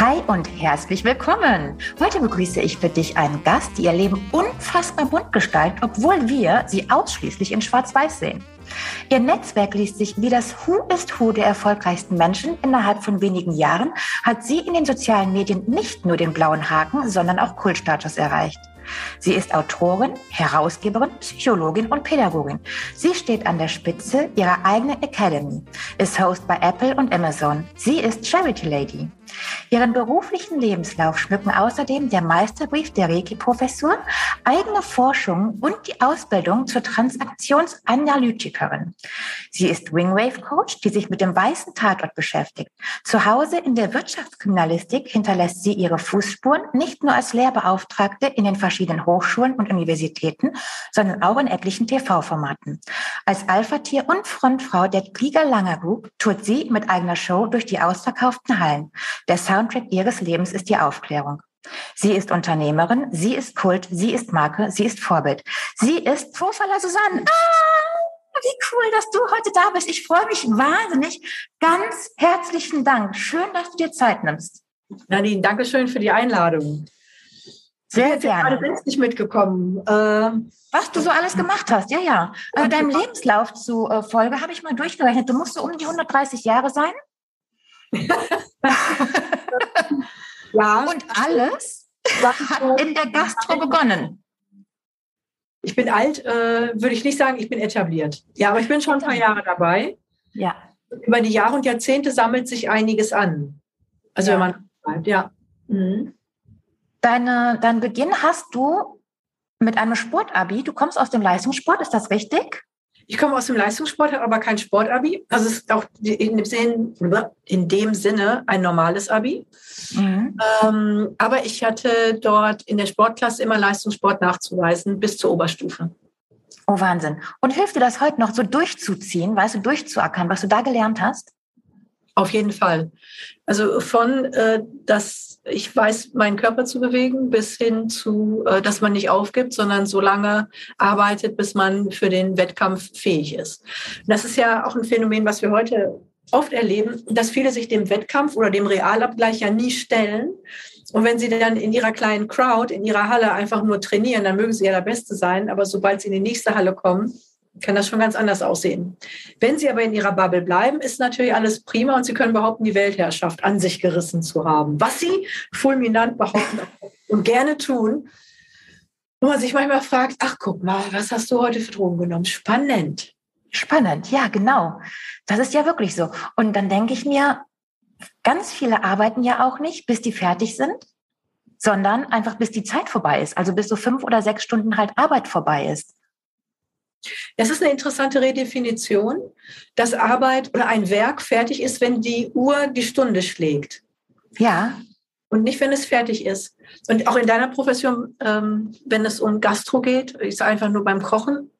Hi und herzlich willkommen. Heute begrüße ich für dich einen Gast, die ihr Leben unfassbar bunt gestaltet, obwohl wir sie ausschließlich in Schwarz-Weiß sehen. Ihr Netzwerk liest sich wie das Who ist Who der erfolgreichsten Menschen. Innerhalb von wenigen Jahren hat sie in den sozialen Medien nicht nur den blauen Haken, sondern auch Kultstatus erreicht. Sie ist Autorin, Herausgeberin, Psychologin und Pädagogin. Sie steht an der Spitze ihrer eigenen Academy, ist Host bei Apple und Amazon. Sie ist Charity Lady. Ihren beruflichen Lebenslauf schmücken außerdem der Meisterbrief der Reiki-Professur, eigene Forschung und die Ausbildung zur Transaktionsanalytikerin. Sie ist Wingwave-Coach, die sich mit dem weißen Tatort beschäftigt. Zu Hause in der Wirtschaftskriminalistik hinterlässt sie ihre Fußspuren nicht nur als Lehrbeauftragte in den verschiedenen Hochschulen und Universitäten, sondern auch in etlichen TV-Formaten. Als Alpha-Tier und Frontfrau der Krieger Langer Group tourt sie mit eigener Show durch die ausverkauften Hallen. Der Soundtrack ihres Lebens ist die Aufklärung. Sie ist Unternehmerin, sie ist Kult, sie ist Marke, sie ist Vorbild. Sie ist Vorfaller Susanne. Ah, wie cool, dass du heute da bist. Ich freue mich wahnsinnig. Ganz herzlichen Dank. Schön, dass du dir Zeit nimmst. Nadine, danke schön für die Einladung. Sehr ich gerne. Ich bin nicht mitgekommen. Äh, was du so alles gemacht hast, ja, ja. Äh, deinem Lebenslauf zu äh, Folge habe ich mal durchgerechnet. Du musst so um die 130 Jahre sein. ja. Und alles hat in der Gastro begonnen. Ich bin alt, äh, würde ich nicht sagen, ich bin etabliert. Ja, aber ich bin schon ein paar Jahre dabei. Ja. Über die Jahre und Jahrzehnte sammelt sich einiges an. Also ja. wenn man bleibt, ja. Mhm. Deine, deinen Beginn hast du mit einem Sportabi. Du kommst aus dem Leistungssport, ist das richtig? Ich komme aus dem Leistungssport, habe aber kein Sportabi. Also es ist auch in dem, Sinne, in dem Sinne ein normales Abi. Mhm. Ähm, aber ich hatte dort in der Sportklasse immer Leistungssport nachzuweisen bis zur Oberstufe. Oh, Wahnsinn. Und hilft dir das heute noch so durchzuziehen, weißt du, durchzuackern, was du da gelernt hast? Auf jeden Fall. Also von, äh, dass ich weiß, meinen Körper zu bewegen, bis hin zu, äh, dass man nicht aufgibt, sondern so lange arbeitet, bis man für den Wettkampf fähig ist. das ist ja auch ein Phänomen, was wir heute oft erleben, dass viele sich dem Wettkampf oder dem Realabgleich ja nie stellen. Und wenn sie dann in ihrer kleinen Crowd, in ihrer Halle einfach nur trainieren, dann mögen sie ja der Beste sein. Aber sobald sie in die nächste Halle kommen, kann das schon ganz anders aussehen. Wenn Sie aber in Ihrer Bubble bleiben, ist natürlich alles prima und Sie können behaupten, die Weltherrschaft an sich gerissen zu haben. Was Sie fulminant behaupten und gerne tun. Wo man sich manchmal fragt, ach guck mal, was hast du heute für Drogen genommen? Spannend. Spannend, ja, genau. Das ist ja wirklich so. Und dann denke ich mir, ganz viele arbeiten ja auch nicht, bis die fertig sind, sondern einfach bis die Zeit vorbei ist. Also bis so fünf oder sechs Stunden halt Arbeit vorbei ist. Das ist eine interessante Redefinition, dass Arbeit oder ein Werk fertig ist, wenn die Uhr die Stunde schlägt. Ja. Und nicht, wenn es fertig ist. Und auch in deiner Profession, ähm, wenn es um Gastro geht, ich sage einfach nur beim Kochen,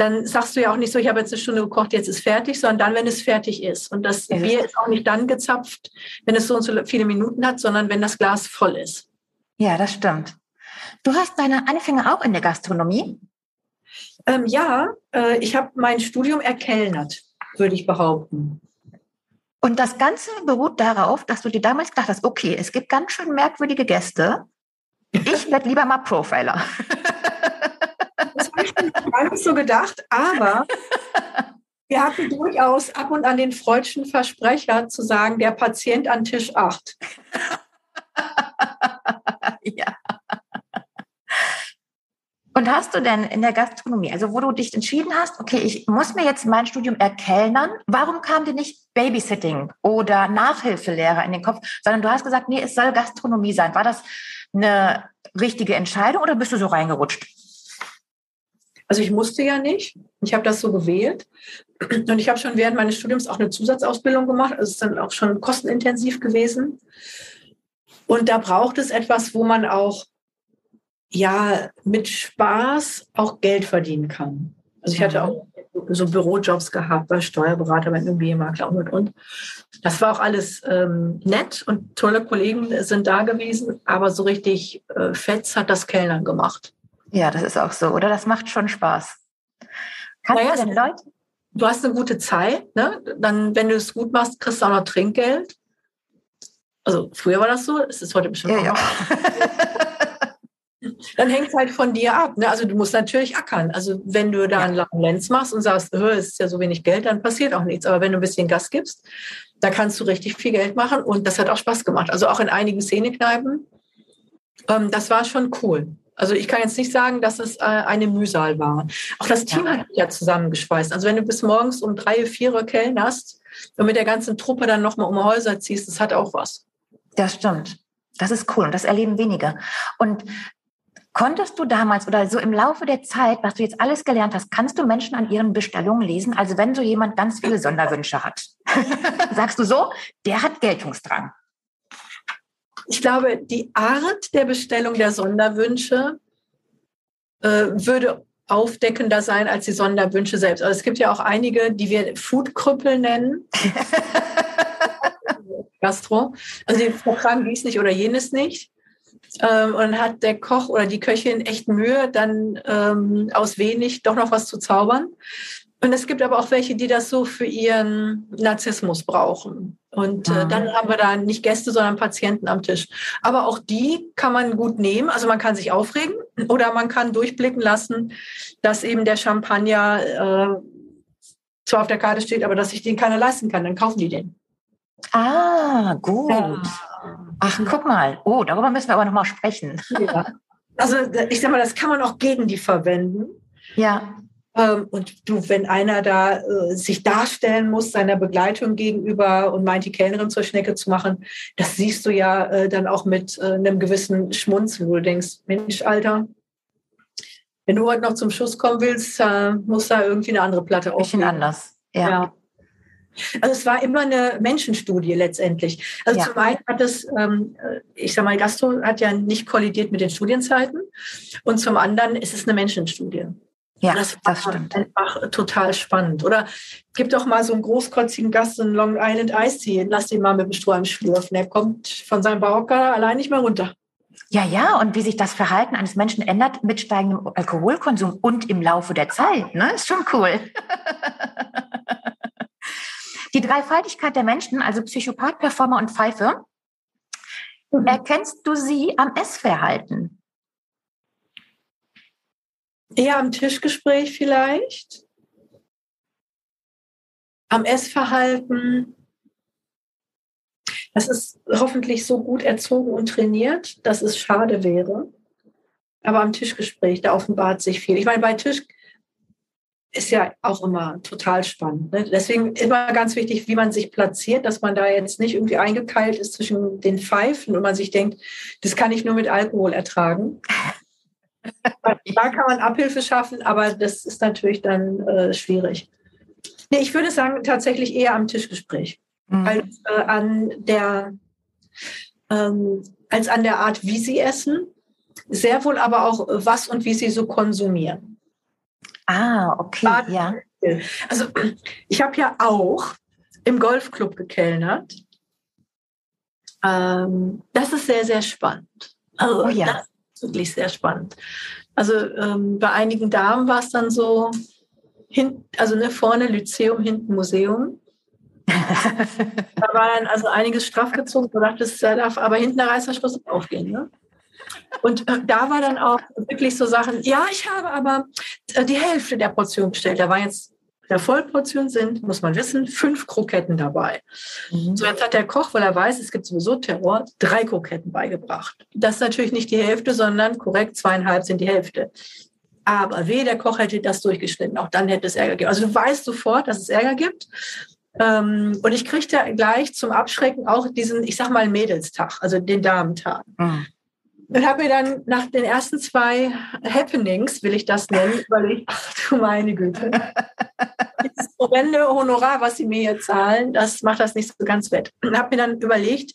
dann sagst du ja auch nicht so, ich habe jetzt eine Stunde gekocht, jetzt ist fertig, sondern dann, wenn es fertig ist. Und das Bier ist auch nicht dann gezapft, wenn es so und so viele Minuten hat, sondern wenn das Glas voll ist. Ja, das stimmt. Du hast deine Anfänge auch in der Gastronomie? Ähm, ja, äh, ich habe mein Studium erkellnert, würde ich behaupten. Und das Ganze beruht darauf, dass du dir damals gedacht hast, okay, es gibt ganz schön merkwürdige Gäste. Ich werde lieber mal Profiler. Das habe ich mir gar nicht so gedacht, aber wir hatten durchaus ab und an den freudschen Versprecher zu sagen, der Patient an Tisch 8. Und hast du denn in der Gastronomie, also wo du dich entschieden hast, okay, ich muss mir jetzt mein Studium erkellnern, warum kam dir nicht Babysitting oder Nachhilfelehrer in den Kopf, sondern du hast gesagt, nee, es soll Gastronomie sein. War das eine richtige Entscheidung oder bist du so reingerutscht? Also ich musste ja nicht. Ich habe das so gewählt. Und ich habe schon während meines Studiums auch eine Zusatzausbildung gemacht. Also es ist dann auch schon kostenintensiv gewesen. Und da braucht es etwas, wo man auch ja mit Spaß auch Geld verdienen kann. Also ich hatte auch so Bürojobs gehabt, bei Steuerberater, bei Immobilienmakler und und und. Das war auch alles ähm, nett und tolle Kollegen sind da gewesen, aber so richtig äh, Fetz hat das Kellnern gemacht. Ja, das ist auch so, oder? Das macht schon Spaß. Kannst naja, du denn Leute? Du hast eine gute Zeit, ne? Dann, wenn du es gut machst, kriegst du auch noch Trinkgeld. Also früher war das so, es ist heute bestimmt ja, auch ja. Dann hängt es halt von dir ab. Ne? Also du musst natürlich ackern. Also wenn du da einen langen Lenz machst und sagst, es ist ja so wenig Geld, dann passiert auch nichts. Aber wenn du ein bisschen Gas gibst, da kannst du richtig viel Geld machen und das hat auch Spaß gemacht. Also auch in einigen Szenekneipen. Ähm, das war schon cool. Also ich kann jetzt nicht sagen, dass es äh, eine Mühsal war. Auch das Team ja. hat ja zusammengeschweißt. Also wenn du bis morgens um drei, vier Uhr kellnerst und mit der ganzen Truppe dann nochmal um Häuser ziehst, das hat auch was. Das stimmt. Das ist cool und das erleben wenige. Und Konntest du damals oder so im Laufe der Zeit, was du jetzt alles gelernt hast, kannst du Menschen an ihren Bestellungen lesen? Also wenn so jemand ganz viele Sonderwünsche hat, sagst du so, der hat Geltungsdrang ich glaube, die Art der Bestellung der Sonderwünsche äh, würde aufdeckender sein als die Sonderwünsche selbst. Also es gibt ja auch einige, die wir Foodkrüppel nennen. Gastro. Also die Programm dies nicht oder jenes nicht. Ähm, und hat der Koch oder die Köchin echt Mühe, dann ähm, aus wenig doch noch was zu zaubern. Und es gibt aber auch welche, die das so für ihren Narzissmus brauchen. Und äh, dann mhm. haben wir da nicht Gäste, sondern Patienten am Tisch. Aber auch die kann man gut nehmen. Also man kann sich aufregen oder man kann durchblicken lassen, dass eben der Champagner äh, zwar auf der Karte steht, aber dass sich den keiner leisten kann. Dann kaufen die den. Ah, gut. Ja. Ach, guck mal. Oh, darüber müssen wir aber nochmal sprechen. Ja. Also ich sag mal, das kann man auch gegen die verwenden. Ja. Ähm, und du, wenn einer da äh, sich darstellen muss, seiner Begleitung gegenüber und meint, die Kellnerin zur Schnecke zu machen, das siehst du ja äh, dann auch mit äh, einem gewissen Schmunzeln, wo du denkst, Mensch, Alter, wenn du heute noch zum Schuss kommen willst, äh, muss da irgendwie eine andere Platte aufnehmen. Bisschen anders, ja. ja. Also es war immer eine Menschenstudie letztendlich. Also ja. zum einen hat es, ähm, äh, ich sag mal, Gastro hat ja nicht kollidiert mit den Studienzeiten und zum anderen ist es eine Menschenstudie. Ja, das, das stimmt. Einfach total spannend. Oder gib doch mal so einen großkotzigen Gast in Long Island Ice Tea. Lass den mal mit dem Strohhalm schlürfen. Der kommt von seinem Barocker allein nicht mehr runter. Ja, ja, und wie sich das Verhalten eines Menschen ändert mit steigendem Alkoholkonsum und im Laufe der Zeit, ne? Ist schon cool. Die Dreifaltigkeit der Menschen, also Psychopath, Performer und Pfeife, mhm. erkennst du sie am Essverhalten? Eher am Tischgespräch vielleicht. Am Essverhalten. Das ist hoffentlich so gut erzogen und trainiert, dass es schade wäre. Aber am Tischgespräch, da offenbart sich viel. Ich meine, bei Tisch ist ja auch immer total spannend. Ne? Deswegen immer ganz wichtig, wie man sich platziert, dass man da jetzt nicht irgendwie eingekeilt ist zwischen den Pfeifen und man sich denkt, das kann ich nur mit Alkohol ertragen. da kann man Abhilfe schaffen, aber das ist natürlich dann äh, schwierig. Nee, ich würde sagen, tatsächlich eher am Tischgespräch mhm. als, äh, an der, ähm, als an der Art, wie sie essen. Sehr wohl aber auch, was und wie sie so konsumieren. Ah, okay, Bad ja. Also ich habe ja auch im Golfclub gekellnert. Ähm, das ist sehr, sehr spannend. Also, oh ja wirklich sehr spannend. Also ähm, bei einigen Damen war es dann so, hin, also ne, vorne Lyzeum, hinten Museum. da war dann also einiges straff gezogen. Du dachtest, da darf aber hinten der Reißverschluss aufgehen. Ne? Und äh, da war dann auch wirklich so Sachen, ja, ich habe aber äh, die Hälfte der Portion bestellt. Da war jetzt der Vollportion sind, muss man wissen, fünf Kroketten dabei. Mhm. So, jetzt hat der Koch, weil er weiß, es gibt sowieso Terror, drei Kroketten beigebracht. Das ist natürlich nicht die Hälfte, sondern korrekt zweieinhalb sind die Hälfte. Aber weh, der Koch hätte das durchgeschnitten, auch dann hätte es Ärger gegeben. Also du weißt sofort, dass es Ärger gibt. Ähm, und ich kriegte gleich zum Abschrecken auch diesen, ich sag mal, Mädelstag, also den Damentag. Mhm. Und habe mir dann nach den ersten zwei Happenings, will ich das nennen, ich, ach du meine Güte, das horrende Honorar, was sie mir hier zahlen, das macht das nicht so ganz wett. Und habe mir dann überlegt,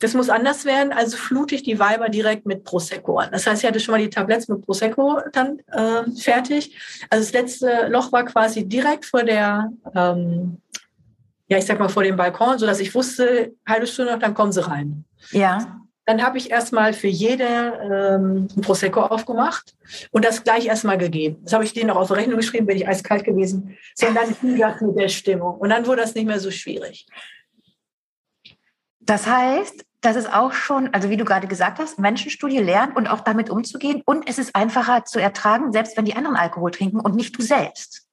das muss anders werden, also flute ich die Weiber direkt mit Prosecco an. Das heißt, ich hatte schon mal die Tabletts mit Prosecco dann äh, fertig. Also das letzte Loch war quasi direkt vor der, ähm, ja, ich sag mal vor dem Balkon, sodass ich wusste, halbe Stunde noch, dann kommen sie rein. Ja. Dann habe ich erstmal für jede ähm, ein Prosecco aufgemacht und das gleich erstmal gegeben. Das habe ich denen auch auf Rechnung geschrieben, bin ich eiskalt gewesen. Sondern ging das mit der Stimmung. Und dann wurde das nicht mehr so schwierig. Das heißt, das ist auch schon, also wie du gerade gesagt hast, Menschenstudie lernen und auch damit umzugehen. Und es ist einfacher zu ertragen, selbst wenn die anderen Alkohol trinken und nicht du selbst.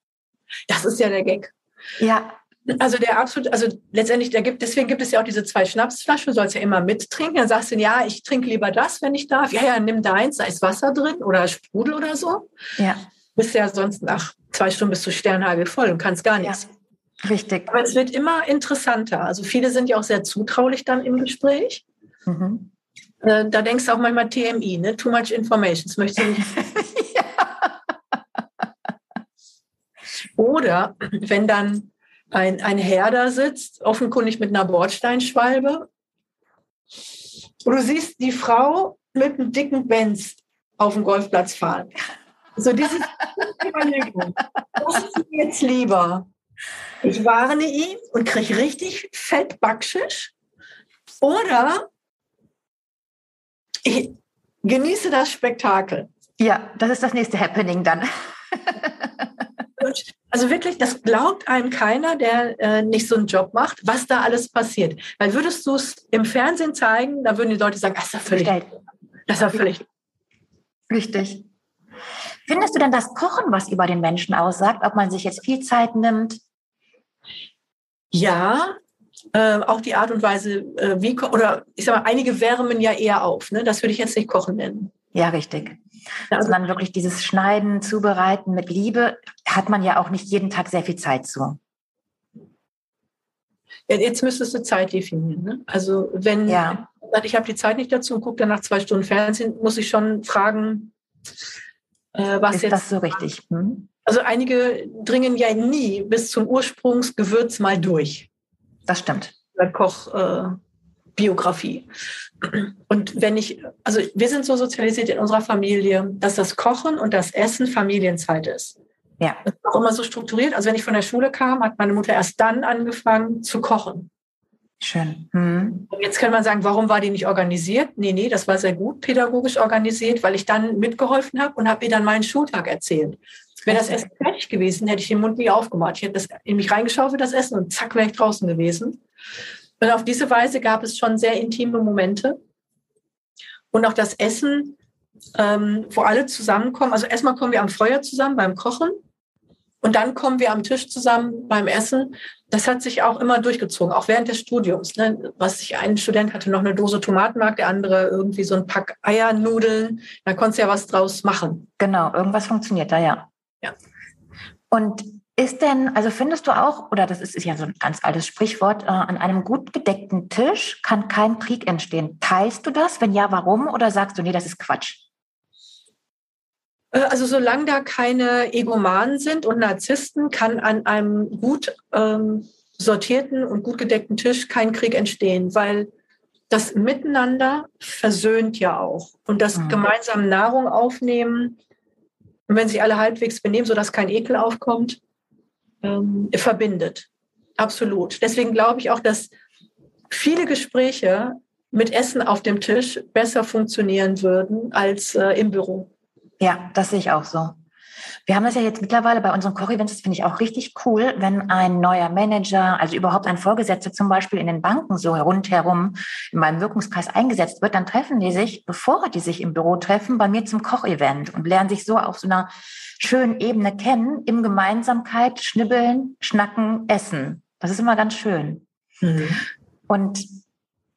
Das ist ja der Gag. Ja. Also der absolut, also letztendlich, der gibt, deswegen gibt es ja auch diese zwei Schnapsflaschen, du sollst ja immer mittrinken. Dann sagst du, ja, ich trinke lieber das, wenn ich darf. Ja, ja, nimm deins, da ist Wasser drin oder Sprudel oder so. Ja. Bist ja sonst nach zwei Stunden bist du Sternhagel voll und kannst gar nichts. Ja, richtig. Aber es wird immer interessanter. Also viele sind ja auch sehr zutraulich dann im Gespräch. Mhm. Äh, da denkst du auch manchmal TMI, ne? Too much information. Das möchtest du nicht. Oder wenn dann ein, ein Herr da sitzt, offenkundig mit einer Bordsteinschwalbe, und du siehst die Frau mit einem dicken Benz auf dem Golfplatz fahren. So dieses Überlegung. Was ist mir jetzt lieber? Ich warne ihn und kriege richtig fett Backschisch. Oder ich genieße das Spektakel. Ja, das ist das nächste Happening dann. Also wirklich, das glaubt einem keiner, der äh, nicht so einen Job macht, was da alles passiert. Weil würdest du es im Fernsehen zeigen, da würden die Leute sagen, das ist ja völlig, das ist ja völlig. Richtig. Findest du denn das Kochen, was über den Menschen aussagt, ob man sich jetzt viel Zeit nimmt? Ja, äh, auch die Art und Weise, äh, wie, oder ich sag mal, einige wärmen ja eher auf. Ne? Das würde ich jetzt nicht Kochen nennen. Ja, richtig. Also dann wirklich dieses Schneiden, Zubereiten mit Liebe, hat man ja auch nicht jeden Tag sehr viel Zeit zu. Ja, jetzt müsstest du Zeit definieren. Ne? Also wenn ja. ich habe die Zeit nicht dazu und gucke dann nach zwei Stunden Fernsehen, muss ich schon fragen, äh, was Ist jetzt. Ist das so richtig? Hm? Also einige dringen ja nie bis zum Ursprungsgewürz mal durch. Das stimmt. Kochbiografie. Äh, und wenn ich, also wir sind so sozialisiert in unserer Familie, dass das Kochen und das Essen Familienzeit ist. Ja. Das ist auch immer so strukturiert. Also wenn ich von der Schule kam, hat meine Mutter erst dann angefangen zu kochen. Schön. Hm. Jetzt kann man sagen, warum war die nicht organisiert? Nee, nee, das war sehr gut pädagogisch organisiert, weil ich dann mitgeholfen habe und habe ihr dann meinen Schultag erzählt. Wäre das Essen fertig gewesen, hätte ich den Mund nie aufgemacht. Ich hätte das in mich reingeschaufelt, das Essen, und zack, wäre ich draußen gewesen. Und auf diese Weise gab es schon sehr intime Momente. Und auch das Essen, ähm, wo alle zusammenkommen. Also erstmal kommen wir am Feuer zusammen beim Kochen. Und dann kommen wir am Tisch zusammen beim Essen. Das hat sich auch immer durchgezogen, auch während des Studiums. Ne? Was ich, ein Student hatte noch eine Dose Tomatenmark, der andere irgendwie so ein Pack Eiernudeln. Da konntest du ja was draus machen. Genau, irgendwas funktioniert da, ja. Ja. Und ist denn, also findest du auch, oder das ist, ist ja so ein ganz altes Sprichwort, äh, an einem gut gedeckten Tisch kann kein Krieg entstehen. Teilst du das? Wenn ja, warum? Oder sagst du, nee, das ist Quatsch? Äh, also solange da keine Egomanen sind und Narzissten, kann an einem gut ähm, sortierten und gut gedeckten Tisch kein Krieg entstehen, weil das Miteinander versöhnt ja auch. Und das mhm. gemeinsam Nahrung aufnehmen und wenn sich alle halbwegs benehmen, sodass kein Ekel aufkommt, ähm, verbindet. Absolut. Deswegen glaube ich auch, dass viele Gespräche mit Essen auf dem Tisch besser funktionieren würden als äh, im Büro. Ja, das sehe ich auch so. Wir haben das ja jetzt mittlerweile bei unseren Koch-Events, das finde ich auch richtig cool, wenn ein neuer Manager, also überhaupt ein Vorgesetzter zum Beispiel in den Banken so rundherum in meinem Wirkungskreis eingesetzt wird, dann treffen die sich, bevor die sich im Büro treffen, bei mir zum Koch-Event und lernen sich so auf so einer schönen Ebene kennen, im Gemeinsamkeit, schnibbeln, schnacken, essen. Das ist immer ganz schön. Mhm. Und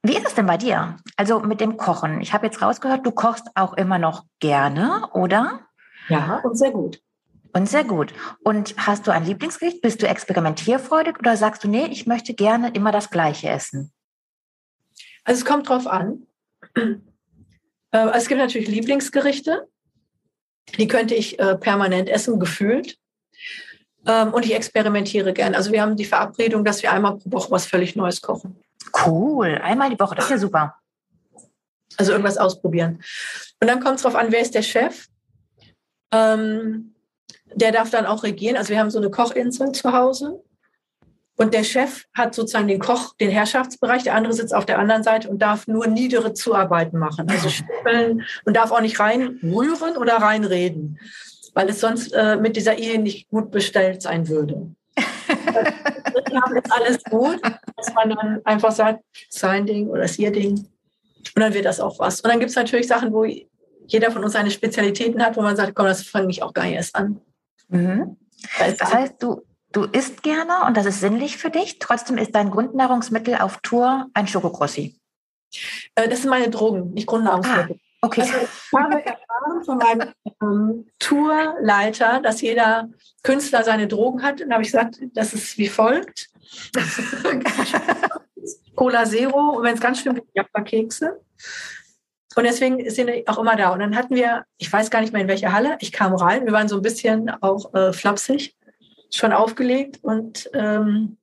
wie ist es denn bei dir? Also mit dem Kochen. Ich habe jetzt rausgehört, du kochst auch immer noch gerne, oder? Ja, und sehr gut. Und sehr gut. Und hast du ein Lieblingsgericht? Bist du experimentierfreudig oder sagst du, nee, ich möchte gerne immer das Gleiche essen? Also es kommt drauf an. Äh, es gibt natürlich Lieblingsgerichte, die könnte ich äh, permanent essen, gefühlt. Ähm, und ich experimentiere gern. Also wir haben die Verabredung, dass wir einmal pro Woche was völlig Neues kochen. Cool, einmal die Woche, das ist ja super. Also irgendwas ausprobieren. Und dann kommt es darauf an, wer ist der Chef? Ähm, der darf dann auch regieren. Also wir haben so eine Kochinsel zu Hause. Und der Chef hat sozusagen den Koch, den Herrschaftsbereich, der andere sitzt auf der anderen Seite und darf nur niedere Zuarbeiten machen, also schnippeln und darf auch nicht reinrühren oder reinreden, weil es sonst äh, mit dieser Ehe nicht gut bestellt sein würde. Wir haben jetzt alles gut, dass man dann einfach sagt, sein Ding oder ist ihr Ding. Und dann wird das auch was. Und dann gibt es natürlich Sachen, wo jeder von uns seine Spezialitäten hat, wo man sagt, komm, das fange ich auch gar nicht erst an. Mhm. Das heißt, du, du isst gerne und das ist sinnlich für dich. Trotzdem ist dein Grundnahrungsmittel auf Tour ein Schokokrossi. Äh, das sind meine Drogen, nicht Grundnahrungsmittel. Ah, okay. Also ich habe erfahren von meinem ähm, Tourleiter, dass jeder Künstler seine Drogen hat. Und da habe ich gesagt, das ist wie folgt. Cola Zero und wenn es ganz schlimm wird, Jappa-Kekse. Und deswegen sind die auch immer da. Und dann hatten wir, ich weiß gar nicht mehr in welcher Halle, ich kam rein, wir waren so ein bisschen auch äh, flapsig, schon aufgelegt und ähm,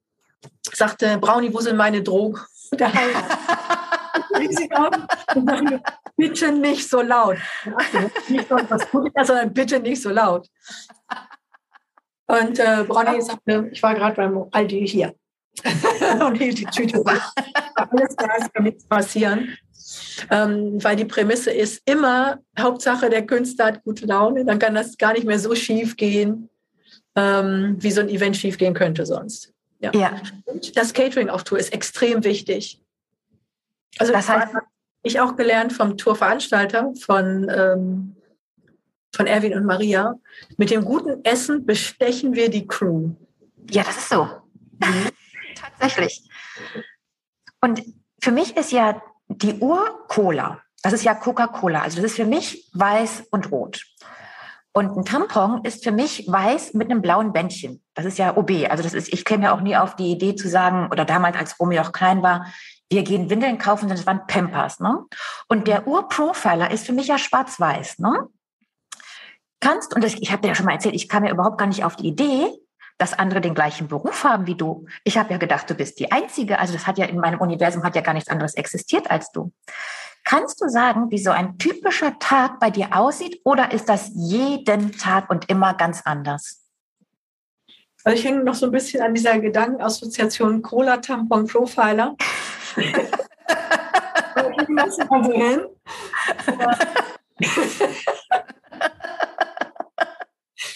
sagte, Brownie, wo sind meine Drogen? Der bitte nicht so laut. Nicht was da, sondern bitte nicht so laut. Und äh, Brownie sagte, ich war gerade beim Aldi hier. und hielt die Tüte. Alles klar, es kann nichts passieren. Ähm, weil die Prämisse ist immer, Hauptsache der Künstler hat gute Laune, dann kann das gar nicht mehr so schief gehen, ähm, wie so ein Event schief gehen könnte sonst. Ja. ja. das Catering auf Tour ist extrem wichtig. Also das heißt, ich auch gelernt vom Tourveranstalter von, ähm, von Erwin und Maria. Mit dem guten Essen bestechen wir die Crew. Ja, das ist so. Mhm. Tatsächlich. Und für mich ist ja die Uhr Cola. Das ist ja Coca-Cola. Also das ist für mich weiß und rot. Und ein Tampon ist für mich weiß mit einem blauen Bändchen. Das ist ja OB. Also das ist, ich käme ja auch nie auf die Idee zu sagen, oder damals, als Romy auch klein war, wir gehen Windeln kaufen, das waren Pampers, ne? Und der Urprofiler ist für mich ja schwarz-weiß, ne? Kannst, und das, ich habe dir ja schon mal erzählt, ich kam ja überhaupt gar nicht auf die Idee, dass andere den gleichen Beruf haben wie du. Ich habe ja gedacht, du bist die Einzige. Also das hat ja in meinem Universum hat ja gar nichts anderes existiert als du. Kannst du sagen, wie so ein typischer Tag bei dir aussieht oder ist das jeden Tag und immer ganz anders? Also ich hänge noch so ein bisschen an dieser Gedankenassoziation Cola Tampon Profiler.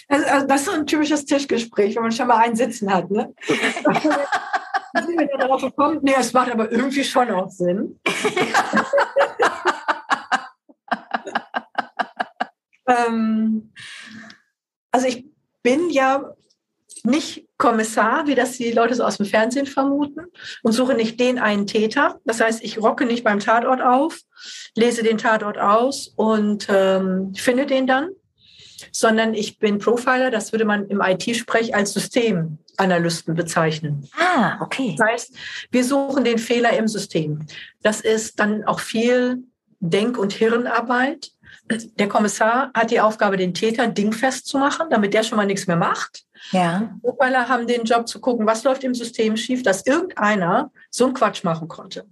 das. Also, also das ist so ein typisches Tischgespräch, wenn man schon mal einen Sitzen hat. Ne? sind wir darauf gekommen? Nee, es macht aber irgendwie schon auch Sinn. ähm, also ich bin ja nicht Kommissar, wie das die Leute so aus dem Fernsehen vermuten, und suche nicht den einen Täter. Das heißt, ich rocke nicht beim Tatort auf, lese den Tatort aus und ähm, finde den dann, sondern ich bin Profiler, das würde man im IT-Sprech als Systemanalysten bezeichnen. Ah, okay. Das heißt, wir suchen den Fehler im System. Das ist dann auch viel Denk- und Hirnarbeit. Der Kommissar hat die Aufgabe, den Täter dingfest zu machen, damit der schon mal nichts mehr macht. Ja. Profiler haben den Job zu gucken, was läuft im System schief, dass irgendeiner so einen Quatsch machen konnte.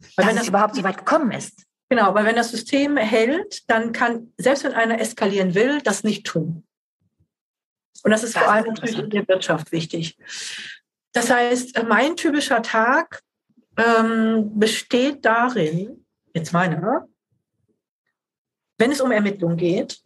Weil dass wenn das überhaupt so weit gekommen ist. Genau, weil wenn das System hält, dann kann, selbst wenn einer eskalieren will, das nicht tun. Und das ist das vor allem natürlich in der Wirtschaft wichtig. Das heißt, mein typischer Tag ähm, besteht darin, jetzt meine, wenn es um Ermittlungen geht,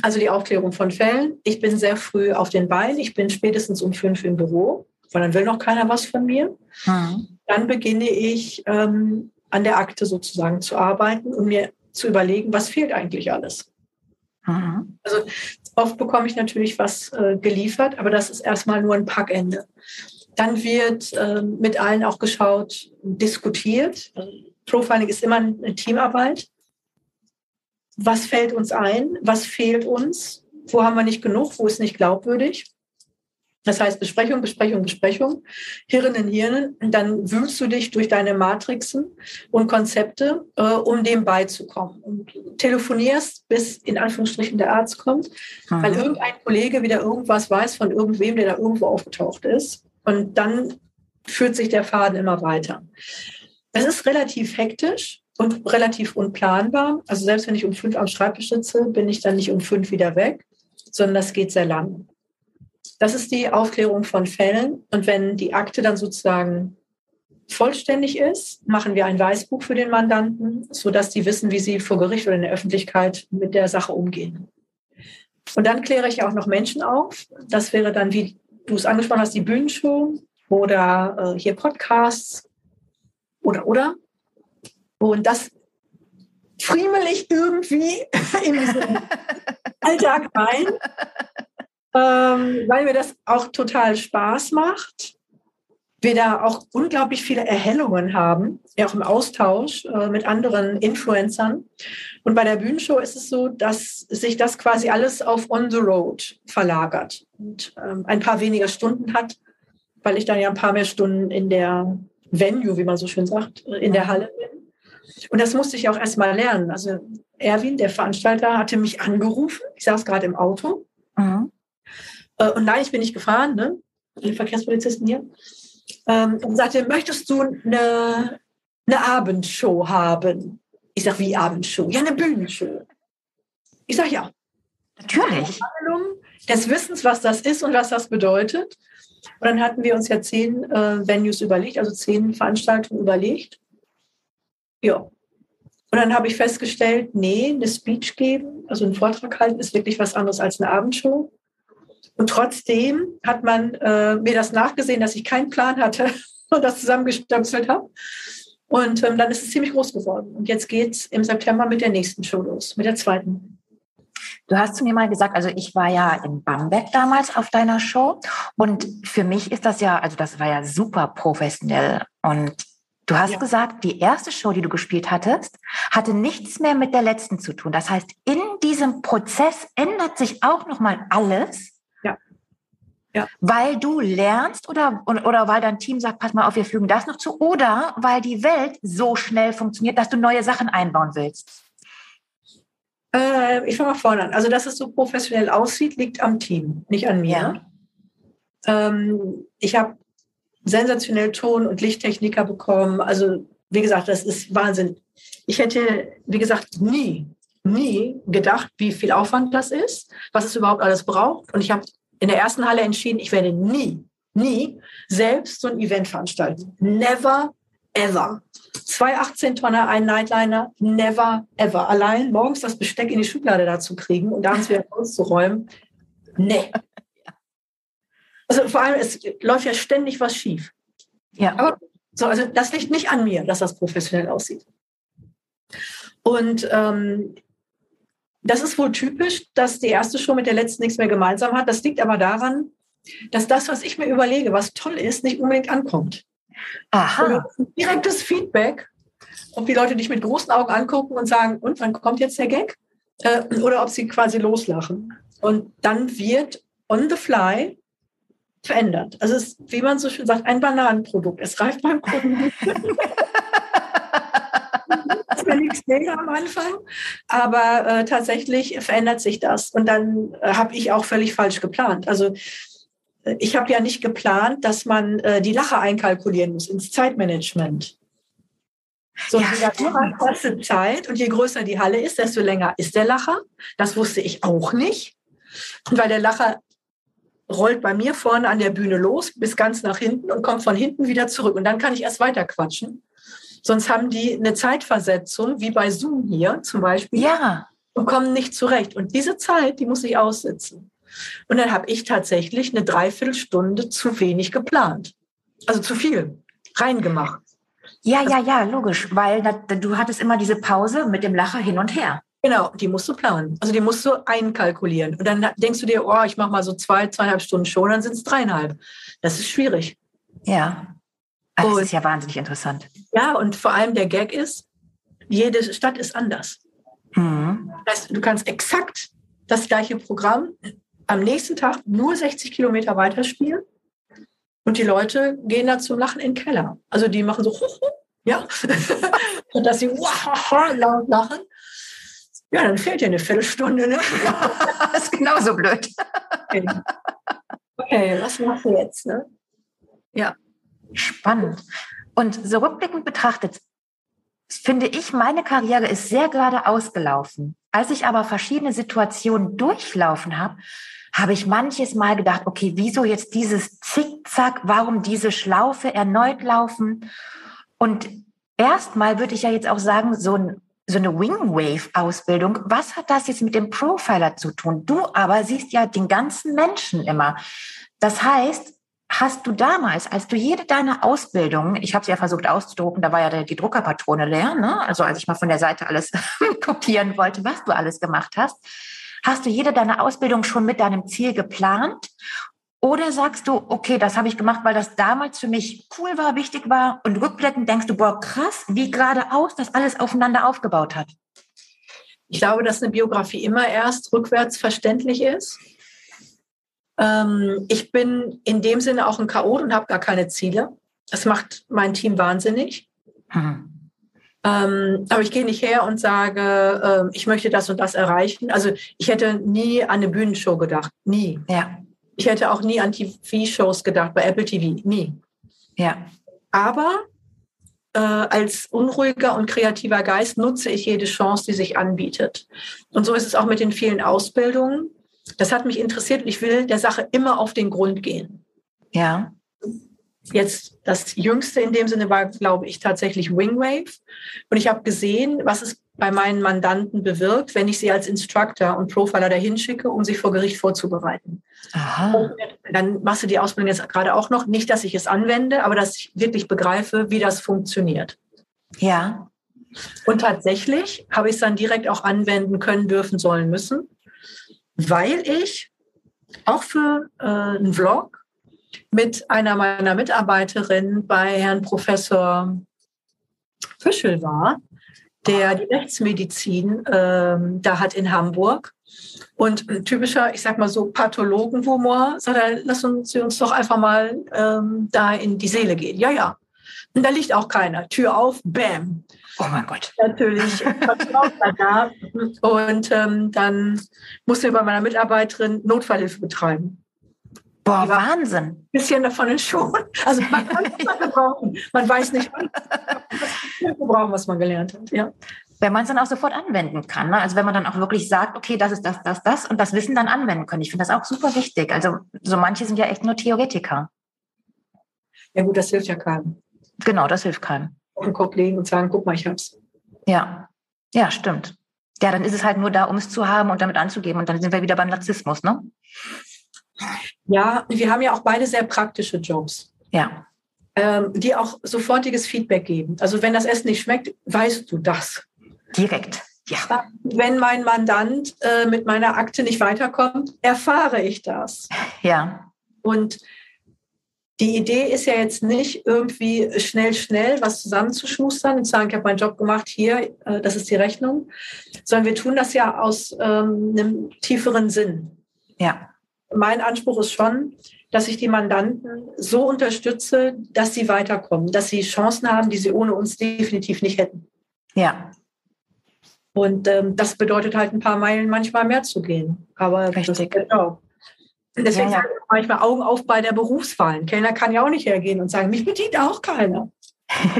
also die Aufklärung von Fällen, ich bin sehr früh auf den Beinen, ich bin spätestens um fünf im Büro, weil dann will noch keiner was von mir. Mhm. Dann beginne ich ähm, an der Akte sozusagen zu arbeiten und mir zu überlegen, was fehlt eigentlich alles. Mhm. Also oft bekomme ich natürlich was äh, geliefert, aber das ist erstmal nur ein Packende. Dann wird äh, mit allen auch geschaut, diskutiert. Also Profiling ist immer eine Teamarbeit. Was fällt uns ein? Was fehlt uns? Wo haben wir nicht genug? Wo ist nicht glaubwürdig? Das heißt Besprechung, Besprechung, Besprechung, Hirn in Hirn. Dann wühlst du dich durch deine Matrixen und Konzepte, äh, um dem beizukommen. Und telefonierst, bis in Anführungsstrichen der Arzt kommt, mhm. weil irgendein Kollege wieder irgendwas weiß von irgendwem, der da irgendwo aufgetaucht ist. Und dann führt sich der Faden immer weiter. Es ist relativ hektisch und relativ unplanbar. Also selbst wenn ich um fünf am Schreibtisch sitze, bin ich dann nicht um fünf wieder weg, sondern das geht sehr lang. Das ist die Aufklärung von Fällen. Und wenn die Akte dann sozusagen vollständig ist, machen wir ein Weißbuch für den Mandanten, sodass die wissen, wie sie vor Gericht oder in der Öffentlichkeit mit der Sache umgehen. Und dann kläre ich auch noch Menschen auf. Das wäre dann, wie du es angesprochen hast, die Bühnenshow oder äh, hier Podcasts oder oder. Und das friemel ich irgendwie in diesen Alltag rein, ähm, weil mir das auch total Spaß macht. Wir da auch unglaublich viele Erhellungen haben, ja auch im Austausch äh, mit anderen Influencern. Und bei der Bühnenshow ist es so, dass sich das quasi alles auf On the Road verlagert und ähm, ein paar weniger Stunden hat, weil ich dann ja ein paar mehr Stunden in der Venue, wie man so schön sagt, in der Halle bin. Und das musste ich auch erst mal lernen. Also Erwin, der Veranstalter, hatte mich angerufen. Ich saß gerade im Auto. Äh, und nein, ich bin nicht gefahren, ne? Die Verkehrspolizisten hier. Ähm, und sagte, möchtest du eine, eine Abendshow haben? Ich sage, wie Abendshow? Ja, eine Bühnenshow. Ich sage, ja. Natürlich. Des Wissens, was das ist und was das bedeutet. Und dann hatten wir uns ja zehn äh, Venues überlegt, also zehn Veranstaltungen überlegt. Ja. Und dann habe ich festgestellt, nee, eine Speech geben, also einen Vortrag halten, ist wirklich was anderes als eine Abendshow. Und trotzdem hat man äh, mir das nachgesehen, dass ich keinen Plan hatte und das zusammengestöpselt habe. Und ähm, dann ist es ziemlich groß geworden. Und jetzt geht es im September mit der nächsten Show los, mit der zweiten. Du hast zu mir mal gesagt, also ich war ja in Bamberg damals auf deiner Show und für mich ist das ja, also das war ja super professionell und Du hast ja. gesagt, die erste Show, die du gespielt hattest, hatte nichts mehr mit der letzten zu tun. Das heißt, in diesem Prozess ändert sich auch noch mal alles. Ja. Weil du lernst oder, oder weil dein Team sagt, pass mal auf, wir fügen das noch zu, oder weil die Welt so schnell funktioniert, dass du neue Sachen einbauen willst. Äh, ich fange mal vorne an. Also, dass es so professionell aussieht, liegt am Team, nicht an mir. Ja. Ähm, ich habe sensationell Ton- und Lichttechniker bekommen. Also, wie gesagt, das ist Wahnsinn. Ich hätte, wie gesagt, nie, nie gedacht, wie viel Aufwand das ist, was es überhaupt alles braucht. Und ich habe in der ersten Halle entschieden, ich werde nie, nie selbst so ein Event veranstalten. Never, ever. Zwei 18-Tonner, ein Nightliner, never, ever. Allein morgens das Besteck in die Schublade dazu kriegen und abends wieder auszuräumen, nee. Also vor allem, es läuft ja ständig was schief. Ja. Aber so, also das liegt nicht an mir, dass das professionell aussieht. Und ähm, das ist wohl typisch, dass die erste Show mit der letzten nichts mehr gemeinsam hat. Das liegt aber daran, dass das, was ich mir überlege, was toll ist, nicht unbedingt ankommt. Aha. direktes Feedback, ob die Leute dich mit großen Augen angucken und sagen, und wann kommt jetzt der Gag? Äh, oder ob sie quasi loslachen. Und dann wird on the fly verändert. Also es ist, wie man so schön sagt, ein Bananenprodukt. Es reift beim Kunden. war nichts mega am Anfang, aber äh, tatsächlich verändert sich das. Und dann äh, habe ich auch völlig falsch geplant. Also äh, ich habe ja nicht geplant, dass man äh, die Lache einkalkulieren muss ins Zeitmanagement. So, ja, Natur kostet Zeit und je größer die Halle ist, desto länger ist der Lacher. Das wusste ich auch nicht. Und weil der Lacher rollt bei mir vorne an der Bühne los bis ganz nach hinten und kommt von hinten wieder zurück. Und dann kann ich erst weiter quatschen. Sonst haben die eine Zeitversetzung, wie bei Zoom hier zum Beispiel. Ja. Und kommen nicht zurecht. Und diese Zeit, die muss ich aussitzen. Und dann habe ich tatsächlich eine Dreiviertelstunde zu wenig geplant. Also zu viel reingemacht. Ja, ja, ja, logisch, weil du hattest immer diese Pause mit dem Lacher hin und her. Genau, die musst du planen. Also die musst du einkalkulieren. Und dann denkst du dir, oh, ich mache mal so zwei, zweieinhalb Stunden schon, dann sind es dreieinhalb. Das ist schwierig. Ja. das und, ist ja wahnsinnig interessant. Ja, und vor allem der Gag ist, jede Stadt ist anders. Mhm. Das heißt, du kannst exakt das gleiche Programm am nächsten Tag nur 60 Kilometer weiterspielen. Und die Leute gehen da zum Lachen in den Keller. Also die machen so, ja, dass sie laut lachen. Ja, dann fehlt dir eine Viertelstunde. Ne? das ist genauso blöd. Okay. okay, was machst du jetzt? Ne? Ja. Spannend. Und so rückblickend betrachtet, finde ich, meine Karriere ist sehr gerade ausgelaufen. Als ich aber verschiedene Situationen durchlaufen habe, habe ich manches Mal gedacht, okay, wieso jetzt dieses Zickzack, warum diese Schlaufe erneut laufen? Und erstmal würde ich ja jetzt auch sagen, so ein so eine Wingwave-Ausbildung, was hat das jetzt mit dem Profiler zu tun? Du aber siehst ja den ganzen Menschen immer. Das heißt, hast du damals, als du jede deiner Ausbildung, ich habe sie ja versucht auszudrucken, da war ja die Druckerpatrone leer, ne? also als ich mal von der Seite alles kopieren wollte, was du alles gemacht hast, hast du jede deiner Ausbildung schon mit deinem Ziel geplant? Oder sagst du, okay, das habe ich gemacht, weil das damals für mich cool war, wichtig war und rückblickend denkst du, boah, krass, wie geradeaus das alles aufeinander aufgebaut hat? Ich glaube, dass eine Biografie immer erst rückwärts verständlich ist. Ähm, ich bin in dem Sinne auch ein Chaot und habe gar keine Ziele. Das macht mein Team wahnsinnig. Mhm. Ähm, aber ich gehe nicht her und sage, äh, ich möchte das und das erreichen. Also ich hätte nie an eine Bühnenshow gedacht. Nie. Ja. Ich hätte auch nie an TV-Shows gedacht bei Apple TV. Nie. Ja. Aber äh, als unruhiger und kreativer Geist nutze ich jede Chance, die sich anbietet. Und so ist es auch mit den vielen Ausbildungen. Das hat mich interessiert und ich will der Sache immer auf den Grund gehen. Ja. Jetzt das Jüngste in dem Sinne war, glaube ich, tatsächlich Wingwave. Und ich habe gesehen, was es bei meinen Mandanten bewirkt, wenn ich sie als Instructor und Profiler dahin schicke, um sich vor Gericht vorzubereiten. Aha. Dann machst du die Ausbildung jetzt gerade auch noch. Nicht, dass ich es anwende, aber dass ich wirklich begreife, wie das funktioniert. Ja. Und tatsächlich habe ich es dann direkt auch anwenden können, dürfen, sollen, müssen, weil ich auch für äh, einen Vlog mit einer meiner Mitarbeiterinnen bei Herrn Professor Fischel war, der die Rechtsmedizin ähm, da hat in Hamburg. Und ein typischer, ich sag mal so, Pathologenhumor, sagt er, lass uns, uns doch einfach mal ähm, da in die Seele gehen. Ja, ja. Und da liegt auch keiner. Tür auf, bam. Oh mein Gott. Natürlich. Und ähm, dann musste ich bei meiner Mitarbeiterin Notfallhilfe betreiben. Boah, Wahnsinn. Ein bisschen davon schon. Also man kann es gebrauchen. Man weiß nicht, gebrauchen, was man gelernt hat. Ja. Wenn man es dann auch sofort anwenden kann. Ne? Also wenn man dann auch wirklich sagt, okay, das ist das, das, das und das Wissen dann anwenden können. Ich finde das auch super wichtig. Also so manche sind ja echt nur Theoretiker. Ja gut, das hilft ja keinem. Genau, das hilft keinem. Auf den Kopf legen und sagen, guck mal, ich hab's. Ja, ja, stimmt. Ja, dann ist es halt nur da, um es zu haben und damit anzugeben. Und dann sind wir wieder beim Narzissmus, ne? Ja, wir haben ja auch beide sehr praktische Jobs. Ja. Ähm, die auch sofortiges Feedback geben. Also wenn das Essen nicht schmeckt, weißt du das. Direkt. Ja. Wenn mein Mandant äh, mit meiner Akte nicht weiterkommt, erfahre ich das. Ja. Und die Idee ist ja jetzt nicht irgendwie schnell, schnell was zusammenzuschustern und zu sagen, ich habe meinen Job gemacht, hier, äh, das ist die Rechnung, sondern wir tun das ja aus ähm, einem tieferen Sinn. Ja mein Anspruch ist schon, dass ich die Mandanten so unterstütze, dass sie weiterkommen, dass sie Chancen haben, die sie ohne uns definitiv nicht hätten. Ja. Und ähm, das bedeutet halt ein paar Meilen manchmal mehr zu gehen. Aber Richtig. genau. Deswegen ja, ja. ich manchmal Augen auf bei der Berufswahl. Ein Kellner kann ja auch nicht hergehen und sagen, mich bedient auch keiner. ja.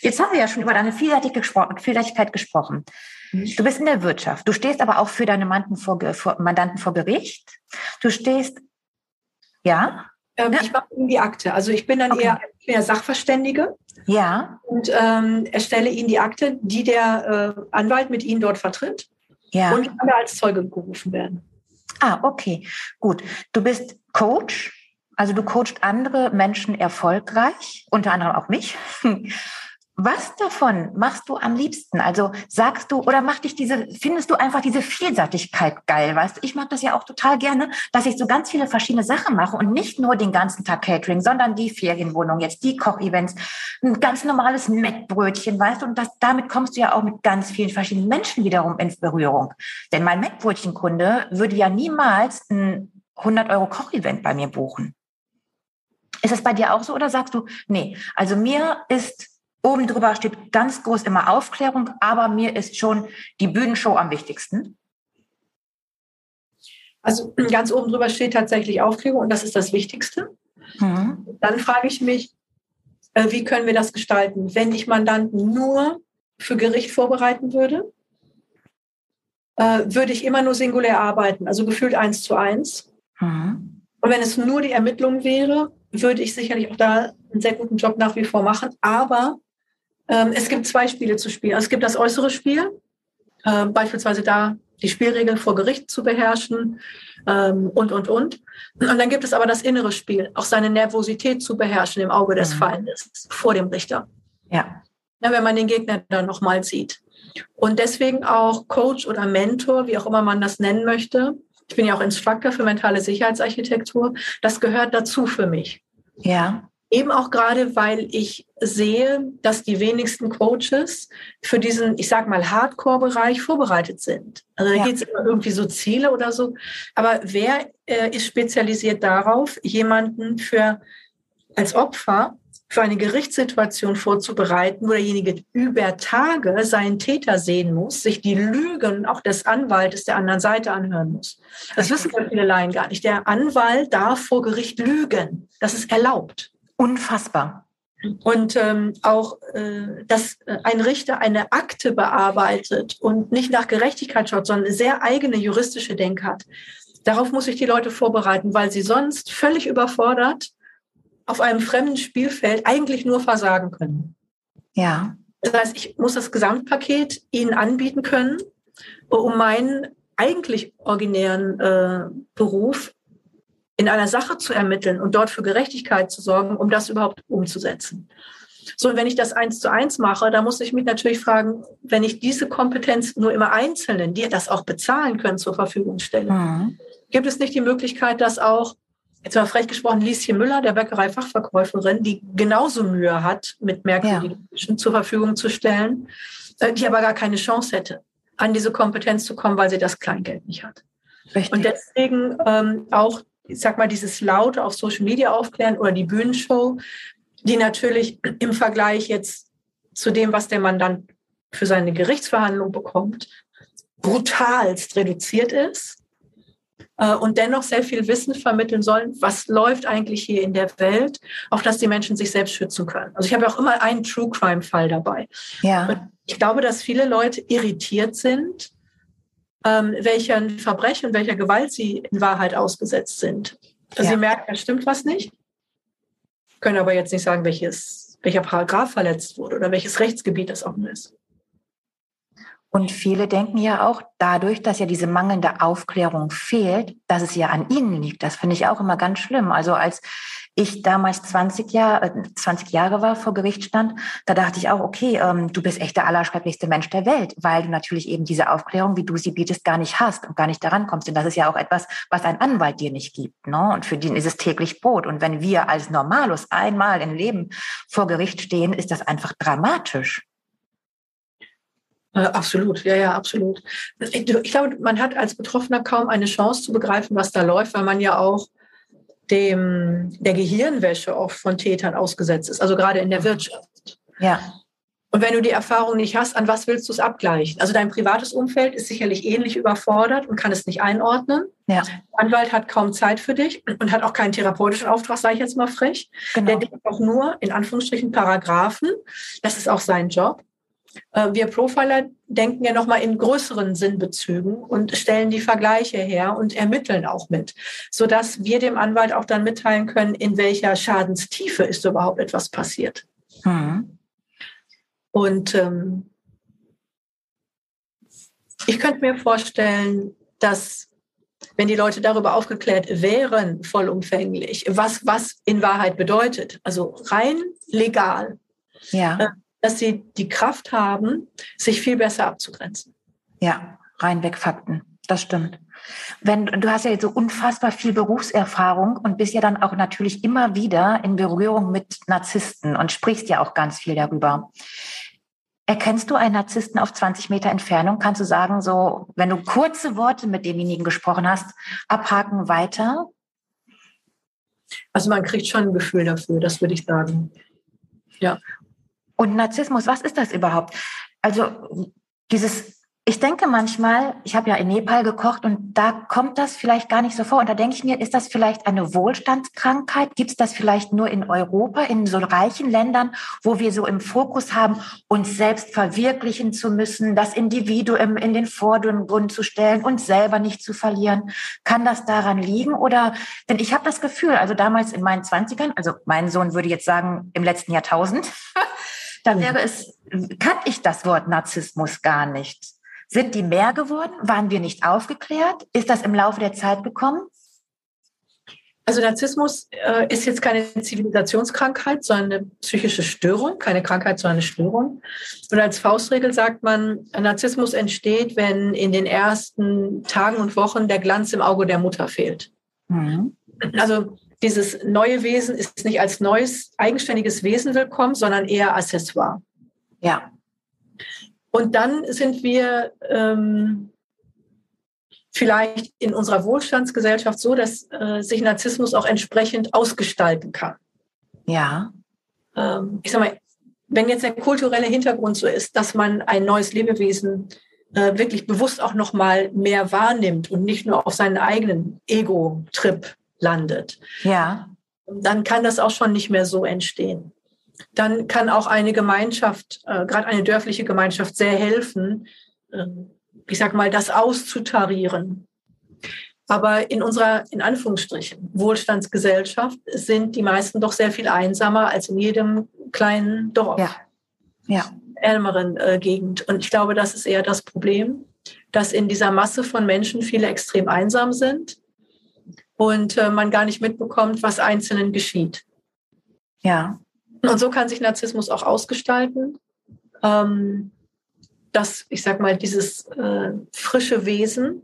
Jetzt haben wir ja schon über deine Vielseitigkeit gesprochen. Du bist in der Wirtschaft. Du stehst aber auch für deine Mandanten vor, vor, Mandanten vor Gericht. Du stehst, ja? Ähm, ja. Ich mache Ihnen die Akte. Also ich bin dann okay. eher, eher Sachverständige. Ja. Und ähm, erstelle Ihnen die Akte, die der äh, Anwalt mit Ihnen dort vertritt. Ja. Und kann als Zeuge gerufen werden. Ah, okay. Gut. Du bist Coach. Also du coachst andere Menschen erfolgreich, unter anderem auch mich. Was davon machst du am liebsten? Also sagst du oder macht dich diese, findest du einfach diese Vielseitigkeit geil? Weißt du, ich mag das ja auch total gerne, dass ich so ganz viele verschiedene Sachen mache und nicht nur den ganzen Tag Catering, sondern die Ferienwohnung, jetzt die Kochevents, ein ganz normales Mettbrötchen, weißt du, und das, damit kommst du ja auch mit ganz vielen verschiedenen Menschen wiederum in Berührung. Denn mein Mettbrötchenkunde würde ja niemals ein 100 Euro Kochevent bei mir buchen. Ist das bei dir auch so oder sagst du, nee, also mir ist Oben drüber steht ganz groß immer Aufklärung, aber mir ist schon die Bühnenshow am wichtigsten. Also ganz oben drüber steht tatsächlich Aufklärung und das ist das Wichtigste. Mhm. Dann frage ich mich, äh, wie können wir das gestalten, wenn ich Mandanten nur für Gericht vorbereiten würde? Äh, würde ich immer nur singulär arbeiten, also gefühlt eins zu eins. Mhm. Und wenn es nur die Ermittlung wäre, würde ich sicherlich auch da einen sehr guten Job nach wie vor machen. Aber es gibt zwei Spiele zu spielen. Es gibt das äußere Spiel, äh, beispielsweise da die Spielregeln vor Gericht zu beherrschen ähm, und, und, und. Und dann gibt es aber das innere Spiel, auch seine Nervosität zu beherrschen im Auge des mhm. Feindes vor dem Richter. Ja. ja wenn man den Gegner dann nochmal sieht. Und deswegen auch Coach oder Mentor, wie auch immer man das nennen möchte. Ich bin ja auch Instructor für mentale Sicherheitsarchitektur. Das gehört dazu für mich. Ja. Eben auch gerade, weil ich sehe, dass die wenigsten Coaches für diesen, ich sag mal, Hardcore-Bereich vorbereitet sind. Also da ja. geht es immer irgendwie so Ziele oder so. Aber wer äh, ist spezialisiert darauf, jemanden für als Opfer für eine Gerichtssituation vorzubereiten, wo derjenige über Tage seinen Täter sehen muss, sich die Lügen auch des Anwaltes der anderen Seite anhören muss. Das wissen viele Laien gar nicht. Der Anwalt darf vor Gericht lügen. Das ist erlaubt. Unfassbar. Und ähm, auch, äh, dass äh, ein Richter eine Akte bearbeitet und nicht nach Gerechtigkeit schaut, sondern eine sehr eigene juristische Denk hat. Darauf muss ich die Leute vorbereiten, weil sie sonst völlig überfordert auf einem fremden Spielfeld eigentlich nur versagen können. Ja. Das heißt, ich muss das Gesamtpaket ihnen anbieten können, um meinen eigentlich originären äh, Beruf in einer Sache zu ermitteln und dort für Gerechtigkeit zu sorgen, um das überhaupt umzusetzen. So, und wenn ich das eins zu eins mache, da muss ich mich natürlich fragen, wenn ich diese Kompetenz nur immer Einzelnen, die das auch bezahlen können, zur Verfügung stelle, mhm. gibt es nicht die Möglichkeit, dass auch, jetzt mal frech gesprochen, Lieschen Müller, der Bäckerei-Fachverkäuferin, die genauso Mühe hat, mit merkwürdigen ja. Menschen zur Verfügung zu stellen, äh, die aber gar keine Chance hätte, an diese Kompetenz zu kommen, weil sie das Kleingeld nicht hat. Richtig. Und deswegen ähm, auch ich sag mal, dieses Laute auf Social Media aufklären oder die Bühnenshow, die natürlich im Vergleich jetzt zu dem, was der Mandant für seine Gerichtsverhandlung bekommt, brutalst reduziert ist äh, und dennoch sehr viel Wissen vermitteln sollen, was läuft eigentlich hier in der Welt, auf dass die Menschen sich selbst schützen können. Also ich habe auch immer einen True Crime Fall dabei. Ja. Und ich glaube, dass viele Leute irritiert sind, ähm, welchen Verbrechen und welcher Gewalt sie in Wahrheit ausgesetzt sind. Also ja. Sie merken, da stimmt was nicht, können aber jetzt nicht sagen, welches, welcher Paragraph verletzt wurde oder welches Rechtsgebiet das auch nur ist. Und viele denken ja auch dadurch, dass ja diese mangelnde Aufklärung fehlt, dass es ja an ihnen liegt. Das finde ich auch immer ganz schlimm. Also als ich damals 20, Jahr, 20 Jahre war, vor Gericht stand, da dachte ich auch, okay, ähm, du bist echt der allerschrecklichste Mensch der Welt, weil du natürlich eben diese Aufklärung, wie du sie bietest, gar nicht hast und gar nicht daran kommst. Und das ist ja auch etwas, was ein Anwalt dir nicht gibt. Ne? Und für den ist es täglich Brot. Und wenn wir als Normalus einmal im Leben vor Gericht stehen, ist das einfach dramatisch. Äh, absolut, ja, ja, absolut. Ich glaube, man hat als Betroffener kaum eine Chance zu begreifen, was da läuft, weil man ja auch dem, der Gehirnwäsche oft von Tätern ausgesetzt ist, also gerade in der Wirtschaft. Ja. Und wenn du die Erfahrung nicht hast, an was willst du es abgleichen? Also dein privates Umfeld ist sicherlich ähnlich überfordert und kann es nicht einordnen. Ja. Der Anwalt hat kaum Zeit für dich und hat auch keinen therapeutischen Auftrag, sage ich jetzt mal frech. Genau. Der denkt auch nur in Anführungsstrichen Paragraphen. Das ist auch sein Job. Äh, wir Profiler denken ja nochmal in größeren Sinnbezügen und stellen die Vergleiche her und ermitteln auch mit, sodass wir dem Anwalt auch dann mitteilen können, in welcher Schadenstiefe ist überhaupt etwas passiert. Mhm. Und ähm, ich könnte mir vorstellen, dass wenn die Leute darüber aufgeklärt wären, vollumfänglich, was was in Wahrheit bedeutet, also rein legal, ja. Dass sie die Kraft haben, sich viel besser abzugrenzen. Ja, reinweg Fakten. Das stimmt. Wenn du hast ja jetzt so unfassbar viel Berufserfahrung und bist ja dann auch natürlich immer wieder in Berührung mit Narzissten und sprichst ja auch ganz viel darüber. Erkennst du einen Narzissten auf 20 Meter Entfernung? Kannst du sagen, so, wenn du kurze Worte mit demjenigen gesprochen hast, abhaken weiter? Also man kriegt schon ein Gefühl dafür, das würde ich sagen. Ja. Und Narzissmus, was ist das überhaupt? Also dieses, ich denke manchmal, ich habe ja in Nepal gekocht und da kommt das vielleicht gar nicht so vor. Und da denke ich mir, ist das vielleicht eine Wohlstandskrankheit? Gibt es das vielleicht nur in Europa, in so reichen Ländern, wo wir so im Fokus haben, uns selbst verwirklichen zu müssen, das Individuum in den Vordergrund zu stellen und selber nicht zu verlieren? Kann das daran liegen? Oder, denn ich habe das Gefühl, also damals in meinen Zwanzigern, also mein Sohn würde jetzt sagen, im letzten Jahrtausend, da wäre es, kannte ich das Wort Narzissmus gar nicht. Sind die mehr geworden? Waren wir nicht aufgeklärt? Ist das im Laufe der Zeit gekommen? Also Narzissmus äh, ist jetzt keine Zivilisationskrankheit, sondern eine psychische Störung, keine Krankheit, sondern eine Störung. Und als Faustregel sagt man, Narzissmus entsteht, wenn in den ersten Tagen und Wochen der Glanz im Auge der Mutter fehlt. Mhm. Also dieses neue Wesen ist nicht als neues, eigenständiges Wesen willkommen, sondern eher Accessoire. Ja. Und dann sind wir ähm, vielleicht in unserer Wohlstandsgesellschaft so, dass äh, sich Narzissmus auch entsprechend ausgestalten kann. Ja. Ähm, ich sag mal, wenn jetzt der kulturelle Hintergrund so ist, dass man ein neues Lebewesen äh, wirklich bewusst auch noch mal mehr wahrnimmt und nicht nur auf seinen eigenen Ego-Trip landet, ja. dann kann das auch schon nicht mehr so entstehen. Dann kann auch eine Gemeinschaft, äh, gerade eine dörfliche Gemeinschaft, sehr helfen, ähm, ich sag mal, das auszutarieren. Aber in unserer, in Anführungsstrichen, Wohlstandsgesellschaft sind die meisten doch sehr viel einsamer als in jedem kleinen Dorf. Ja. Ja. Ärmeren äh, Gegend. Und ich glaube, das ist eher das Problem, dass in dieser Masse von Menschen viele extrem einsam sind und äh, man gar nicht mitbekommt, was Einzelnen geschieht. Ja. Und so kann sich Narzissmus auch ausgestalten. Ähm, dass, ich sag mal, dieses äh, frische Wesen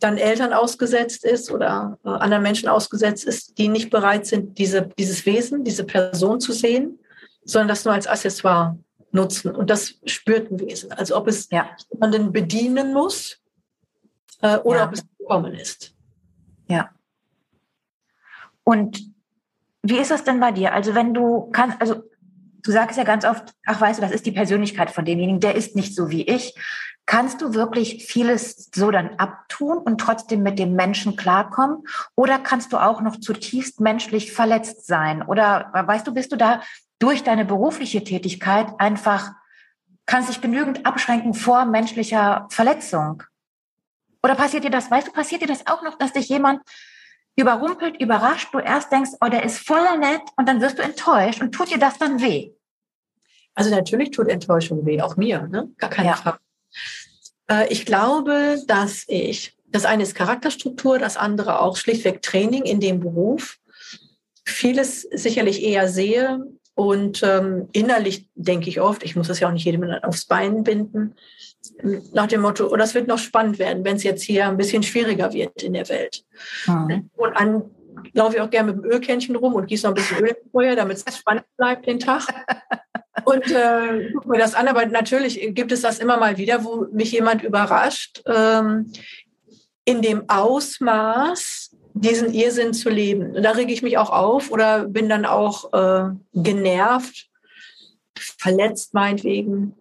dann Eltern ausgesetzt ist oder äh, anderen Menschen ausgesetzt ist, die nicht bereit sind, diese, dieses Wesen, diese Person zu sehen, sondern das nur als Accessoire nutzen. Und das spürt ein Wesen, als ob es ja. jemanden bedienen muss äh, oder ja. ob es gekommen ist. Ja. Und wie ist das denn bei dir? Also wenn du kannst, also du sagst ja ganz oft, ach weißt du, das ist die Persönlichkeit von demjenigen, der ist nicht so wie ich. Kannst du wirklich vieles so dann abtun und trotzdem mit dem Menschen klarkommen? Oder kannst du auch noch zutiefst menschlich verletzt sein? Oder weißt du, bist du da durch deine berufliche Tätigkeit einfach, kannst dich genügend abschränken vor menschlicher Verletzung? Oder passiert dir das, weißt du, passiert dir das auch noch, dass dich jemand überrumpelt, überrascht, du erst denkst, oh, der ist voll nett und dann wirst du enttäuscht und tut dir das dann weh? Also natürlich tut Enttäuschung weh, auch mir, ne? gar keine ja. Frage. Äh, ich glaube, dass ich, das eine ist Charakterstruktur, das andere auch schlichtweg Training in dem Beruf, vieles sicherlich eher sehe und ähm, innerlich denke ich oft, ich muss das ja auch nicht jedem aufs Bein binden, nach dem Motto, oh, das wird noch spannend werden, wenn es jetzt hier ein bisschen schwieriger wird in der Welt. Mhm. Und dann laufe ich auch gerne mit dem Ölkännchen rum und gieße noch ein bisschen Öl Feuer, damit es spannend bleibt den Tag. Und äh, guck mir das an, aber natürlich gibt es das immer mal wieder, wo mich jemand überrascht, ähm, in dem Ausmaß diesen Irrsinn zu leben. Und da rege ich mich auch auf oder bin dann auch äh, genervt, verletzt meinetwegen,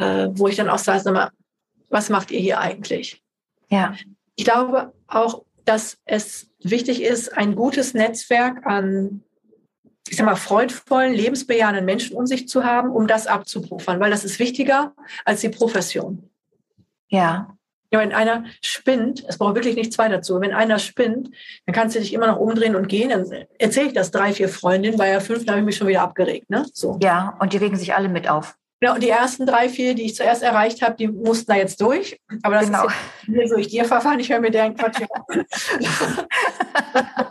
äh, wo ich dann auch sage, sag mal, was macht ihr hier eigentlich? Ja. Ich glaube auch, dass es wichtig ist, ein gutes Netzwerk an, ich sag mal, freudvollen, lebensbejahenden Menschen um sich zu haben, um das abzupuffern, weil das ist wichtiger als die Profession. Ja. Ja, wenn einer spinnt, es braucht wirklich nicht zwei dazu, wenn einer spinnt, dann kannst du dich immer noch umdrehen und gehen. Dann erzähle ich das drei, vier Freundinnen, weil ja fünf, da habe ich mich schon wieder abgeregt. Ne? So. Ja, und die regen sich alle mit auf. Ja, und die ersten drei, vier, die ich zuerst erreicht habe, die mussten da jetzt durch. Aber das genau. ist jetzt durch dir Verfahren. Ich höre mir deren Quatsch Das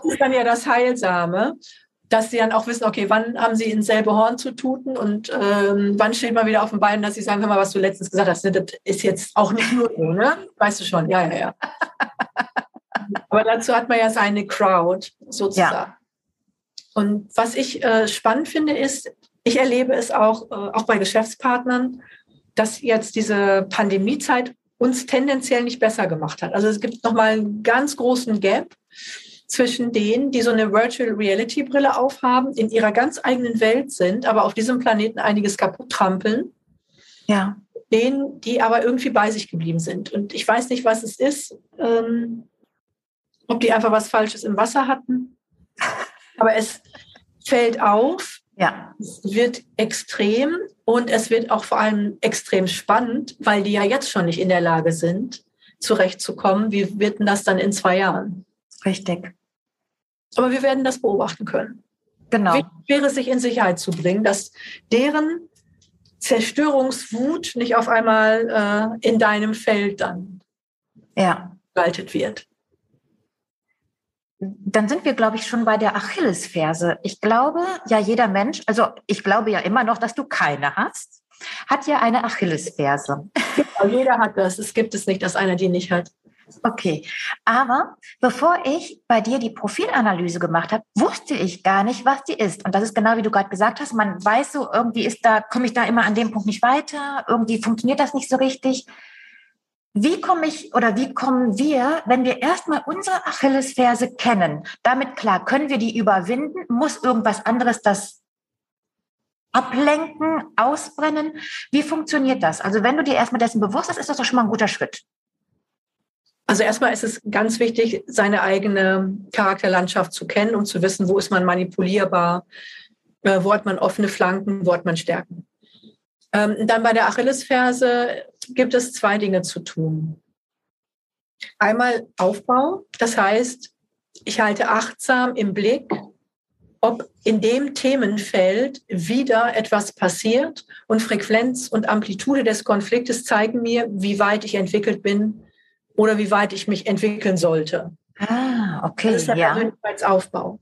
ist dann ja das Heilsame, dass sie dann auch wissen, okay, wann haben sie ins selbe Horn zu tuten und ähm, wann steht man wieder auf dem Bein, dass sie sagen, hör mal, was du letztens gesagt hast, ne, das ist jetzt auch nicht nur so, ne? Weißt du schon, ja, ja, ja. Aber dazu hat man ja seine Crowd sozusagen. Ja. Und was ich äh, spannend finde, ist, ich erlebe es auch, äh, auch bei Geschäftspartnern, dass jetzt diese Pandemiezeit uns tendenziell nicht besser gemacht hat. Also es gibt nochmal einen ganz großen Gap zwischen denen, die so eine Virtual Reality Brille aufhaben, in ihrer ganz eigenen Welt sind, aber auf diesem Planeten einiges kaputt trampeln. Ja. Denen, die aber irgendwie bei sich geblieben sind. Und ich weiß nicht, was es ist, ähm, ob die einfach was Falsches im Wasser hatten. Aber es fällt auf, ja. Es wird extrem und es wird auch vor allem extrem spannend, weil die ja jetzt schon nicht in der Lage sind, zurechtzukommen. Wie wird denn das dann in zwei Jahren? Richtig. Aber wir werden das beobachten können. Genau. Wichtig wäre, sich in Sicherheit zu bringen, dass deren Zerstörungswut nicht auf einmal äh, in deinem Feld dann ja. gestaltet wird. Dann sind wir, glaube ich, schon bei der Achillesferse. Ich glaube, ja, jeder Mensch, also ich glaube ja immer noch, dass du keine hast, hat ja eine Achillesferse. Ja, jeder hat das. Es gibt es nicht, dass einer die nicht hat. Okay, aber bevor ich bei dir die Profilanalyse gemacht habe, wusste ich gar nicht, was die ist. Und das ist genau wie du gerade gesagt hast. Man weiß so, irgendwie ist da, komme ich da immer an dem Punkt nicht weiter. Irgendwie funktioniert das nicht so richtig. Wie komme ich oder wie kommen wir, wenn wir erstmal unsere Achillesferse kennen? Damit klar, können wir die überwinden? Muss irgendwas anderes das ablenken, ausbrennen? Wie funktioniert das? Also wenn du dir erstmal dessen bewusst bist, ist das doch schon mal ein guter Schritt. Also erstmal ist es ganz wichtig, seine eigene Charakterlandschaft zu kennen, um zu wissen, wo ist man manipulierbar, äh, wo hat man offene Flanken, wo hat man Stärken. Ähm, dann bei der Achillesferse gibt es zwei Dinge zu tun. Einmal Aufbau, das heißt, ich halte achtsam im Blick, ob in dem Themenfeld wieder etwas passiert und Frequenz und Amplitude des Konfliktes zeigen mir, wie weit ich entwickelt bin oder wie weit ich mich entwickeln sollte. Ah, okay. Das ist der ja. Persönlichkeitsaufbau.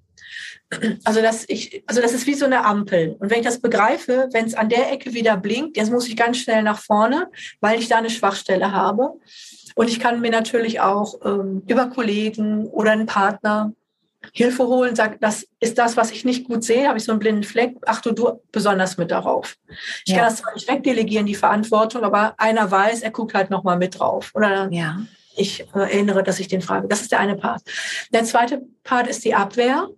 Also das, ich, also das ist wie so eine Ampel. Und wenn ich das begreife, wenn es an der Ecke wieder blinkt, jetzt muss ich ganz schnell nach vorne, weil ich da eine Schwachstelle habe. Und ich kann mir natürlich auch ähm, über Kollegen oder einen Partner Hilfe holen, sagt, das ist das, was ich nicht gut sehe, habe ich so einen blinden Fleck, achte du besonders mit darauf. Ich ja. kann das zwar nicht wegdelegieren, die Verantwortung, aber einer weiß, er guckt halt nochmal mit drauf. Oder ja ich äh, erinnere, dass ich den frage. Das ist der eine Part. Der zweite Part ist die Abwehr.